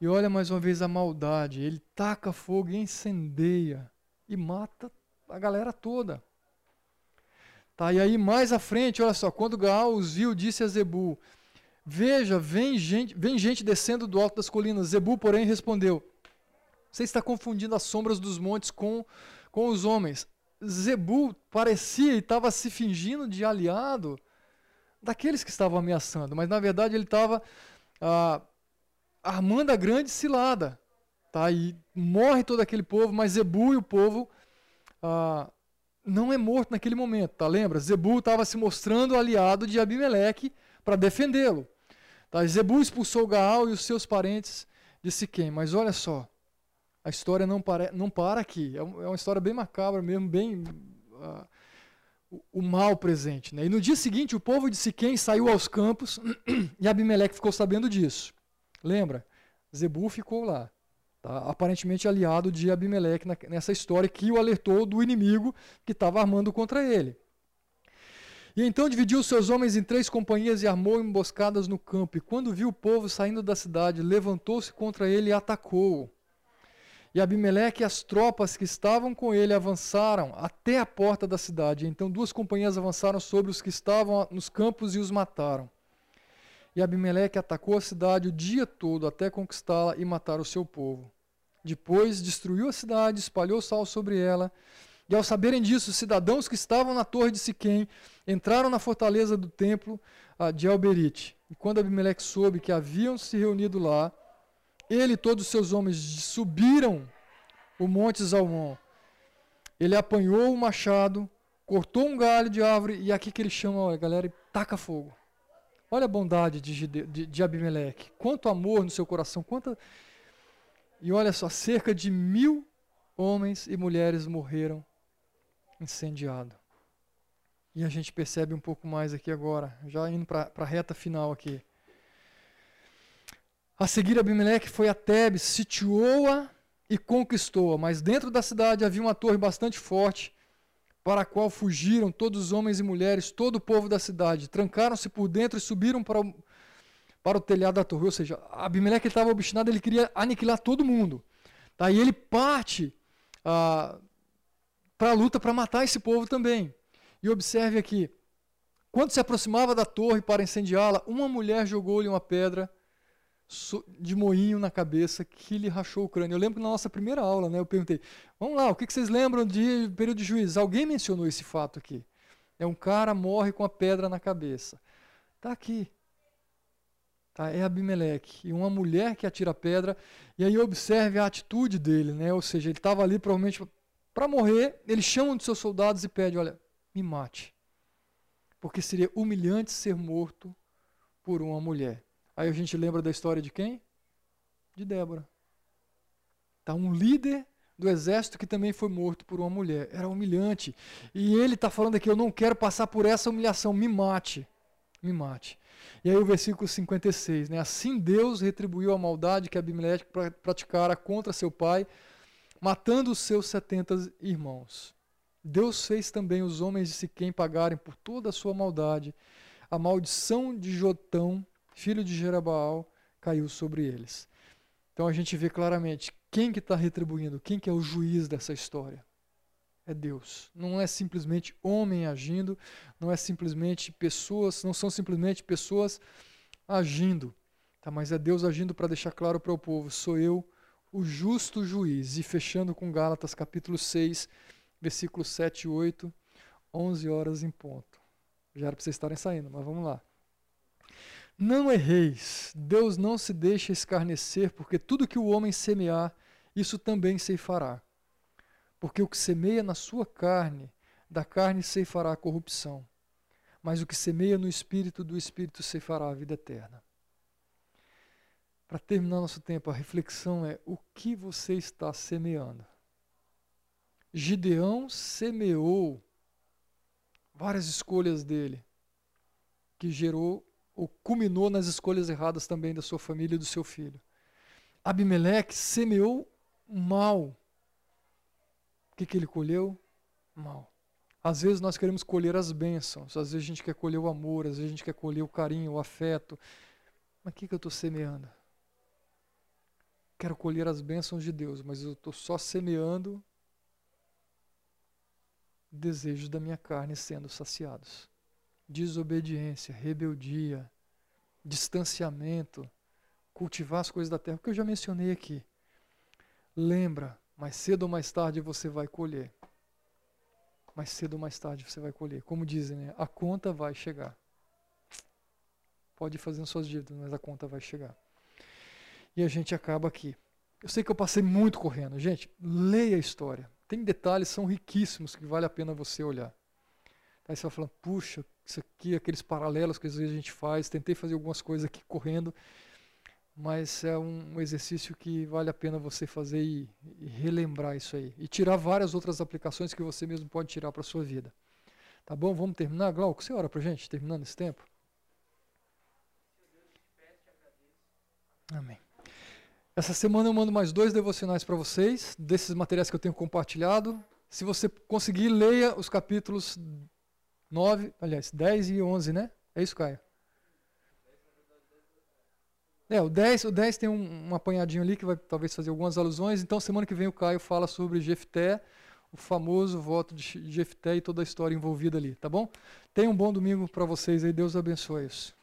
e olha mais uma vez a maldade. Ele taca fogo e incendeia, e mata a galera toda. Tá, e aí mais à frente, olha só, quando Gaal os viu, disse a Zebu: Veja, vem gente, vem gente descendo do alto das colinas. Zebu, porém, respondeu: Você está confundindo as sombras dos montes com, com os homens. Zebu parecia e estava se fingindo de aliado daqueles que estavam ameaçando, mas na verdade ele estava ah, armando a grande cilada. Tá? E morre todo aquele povo, mas Zebu e o povo ah, não é morto naquele momento, tá? Lembra? Zebu estava se mostrando aliado de Abimeleque para defendê-lo. Tá? Zebu expulsou Gaal e os seus parentes de Siquém. Mas olha só, a história não, para, não para aqui. É, é uma história bem macabra mesmo, bem uh, o, o, mal presente. Né? E no dia seguinte, o povo de Siquém saiu aos campos *clears throat* e Abimeleque ficou sabendo disso. Lembra? Zebu ficou lá. Tá? Aparentemente aliado de Abimeleque nessa história que o alertou do inimigo que estava armando contra ele. E então dividiu seus homens em três companhias e armou emboscadas no campo. E quando viu o povo saindo da cidade, levantou-se contra ele e atacou. E Abimeleque e as tropas que estavam com ele avançaram até a porta da cidade. Então duas companhias avançaram sobre os que estavam nos campos e os mataram. E Abimeleque atacou a cidade o dia todo até conquistá-la e matar o seu povo. Depois destruiu a cidade, espalhou sal sobre ela. E ao saberem disso, os cidadãos que estavam na torre de Siquém entraram na fortaleza do templo de Alberite. E quando Abimeleque soube que haviam se reunido lá, ele e todos os seus homens subiram o monte Zalmon. Ele apanhou o machado, cortou um galho de árvore e aqui que ele chama, olha, galera, e taca fogo. Olha a bondade de, de, de Abimeleque. Quanto amor no seu coração. Quanta... E olha só, cerca de mil homens e mulheres morreram incendiado. E a gente percebe um pouco mais aqui agora, já indo para a reta final aqui. A seguir, Abimeleque foi a Tebes, sitiou-a e conquistou-a, mas dentro da cidade havia uma torre bastante forte, para a qual fugiram todos os homens e mulheres, todo o povo da cidade. Trancaram-se por dentro e subiram para o, para o telhado da torre. Ou seja, Abimeleque estava obstinado, ele queria aniquilar todo mundo. Tá? E ele parte ah, para a luta para matar esse povo também. E observe aqui: quando se aproximava da torre para incendiá-la, uma mulher jogou-lhe uma pedra de moinho na cabeça que lhe rachou o crânio. Eu lembro que na nossa primeira aula, né, eu perguntei: vamos lá, o que vocês lembram de período de juízo? Alguém mencionou esse fato aqui. É um cara morre com a pedra na cabeça. Está aqui. Tá, é Abimeleque. E uma mulher que atira a pedra. E aí observe a atitude dele. Né? Ou seja, ele estava ali provavelmente para morrer. Ele chama um de seus soldados e pede: Olha, me mate. Porque seria humilhante ser morto por uma mulher. Aí a gente lembra da história de quem? De Débora. Tá um líder do exército que também foi morto por uma mulher. Era humilhante. E ele está falando aqui: eu não quero passar por essa humilhação, me mate. Me mate. E aí o versículo 56, né? Assim Deus retribuiu a maldade que Abimeleque praticara contra seu pai, matando os seus setenta irmãos. Deus fez também os homens de Siquém pagarem por toda a sua maldade. A maldição de Jotão, filho de Jerabaal, caiu sobre eles. Então a gente vê claramente quem que está retribuindo, quem que é o juiz dessa história. É Deus. Não é simplesmente homem agindo, não é simplesmente pessoas, não são simplesmente pessoas agindo, tá? mas é Deus agindo para deixar claro para o povo: sou eu o justo juiz. E fechando com Gálatas capítulo 6, versículos 7 e 8, 11 horas em ponto. Já era para vocês estarem saindo, mas vamos lá. Não erreis, Deus não se deixa escarnecer, porque tudo que o homem semear, isso também fará. Porque o que semeia na sua carne, da carne ceifará a corrupção, mas o que semeia no espírito, do espírito ceifará a vida eterna. Para terminar nosso tempo, a reflexão é: o que você está semeando? Gideão semeou várias escolhas dele, que gerou ou culminou nas escolhas erradas também da sua família e do seu filho. Abimeleque semeou mal. O que, que ele colheu? Mal. Às vezes nós queremos colher as bênçãos, às vezes a gente quer colher o amor, às vezes a gente quer colher o carinho, o afeto. Mas o que, que eu estou semeando? Quero colher as bênçãos de Deus, mas eu estou só semeando desejos da minha carne sendo saciados desobediência, rebeldia, distanciamento, cultivar as coisas da terra, que eu já mencionei aqui. Lembra, mais cedo ou mais tarde você vai colher. Mais cedo ou mais tarde você vai colher. Como dizem, né? a conta vai chegar. Pode ir fazendo suas dívidas, mas a conta vai chegar. E a gente acaba aqui. Eu sei que eu passei muito correndo. Gente, leia a história. Tem detalhes, são riquíssimos, que vale a pena você olhar. Aí você vai falando, puxa, isso aqui, aqueles paralelos que às vezes a gente faz, tentei fazer algumas coisas aqui correndo, mas é um exercício que vale a pena você fazer e, e relembrar isso aí. E tirar várias outras aplicações que você mesmo pode tirar para a sua vida. Tá bom? Vamos terminar? Glauco, você ora para gente, terminando esse tempo? Amém. Essa semana eu mando mais dois devocionais para vocês, desses materiais que eu tenho compartilhado. Se você conseguir, leia os capítulos 9, aliás, 10 e 11, né? É isso, Caio? É, o 10, o 10 tem um, um apanhadinho ali que vai talvez fazer algumas alusões. Então, semana que vem o Caio fala sobre Jefté, o famoso voto de Jefté e toda a história envolvida ali, tá bom? Tenha um bom domingo para vocês aí. Deus abençoe isso.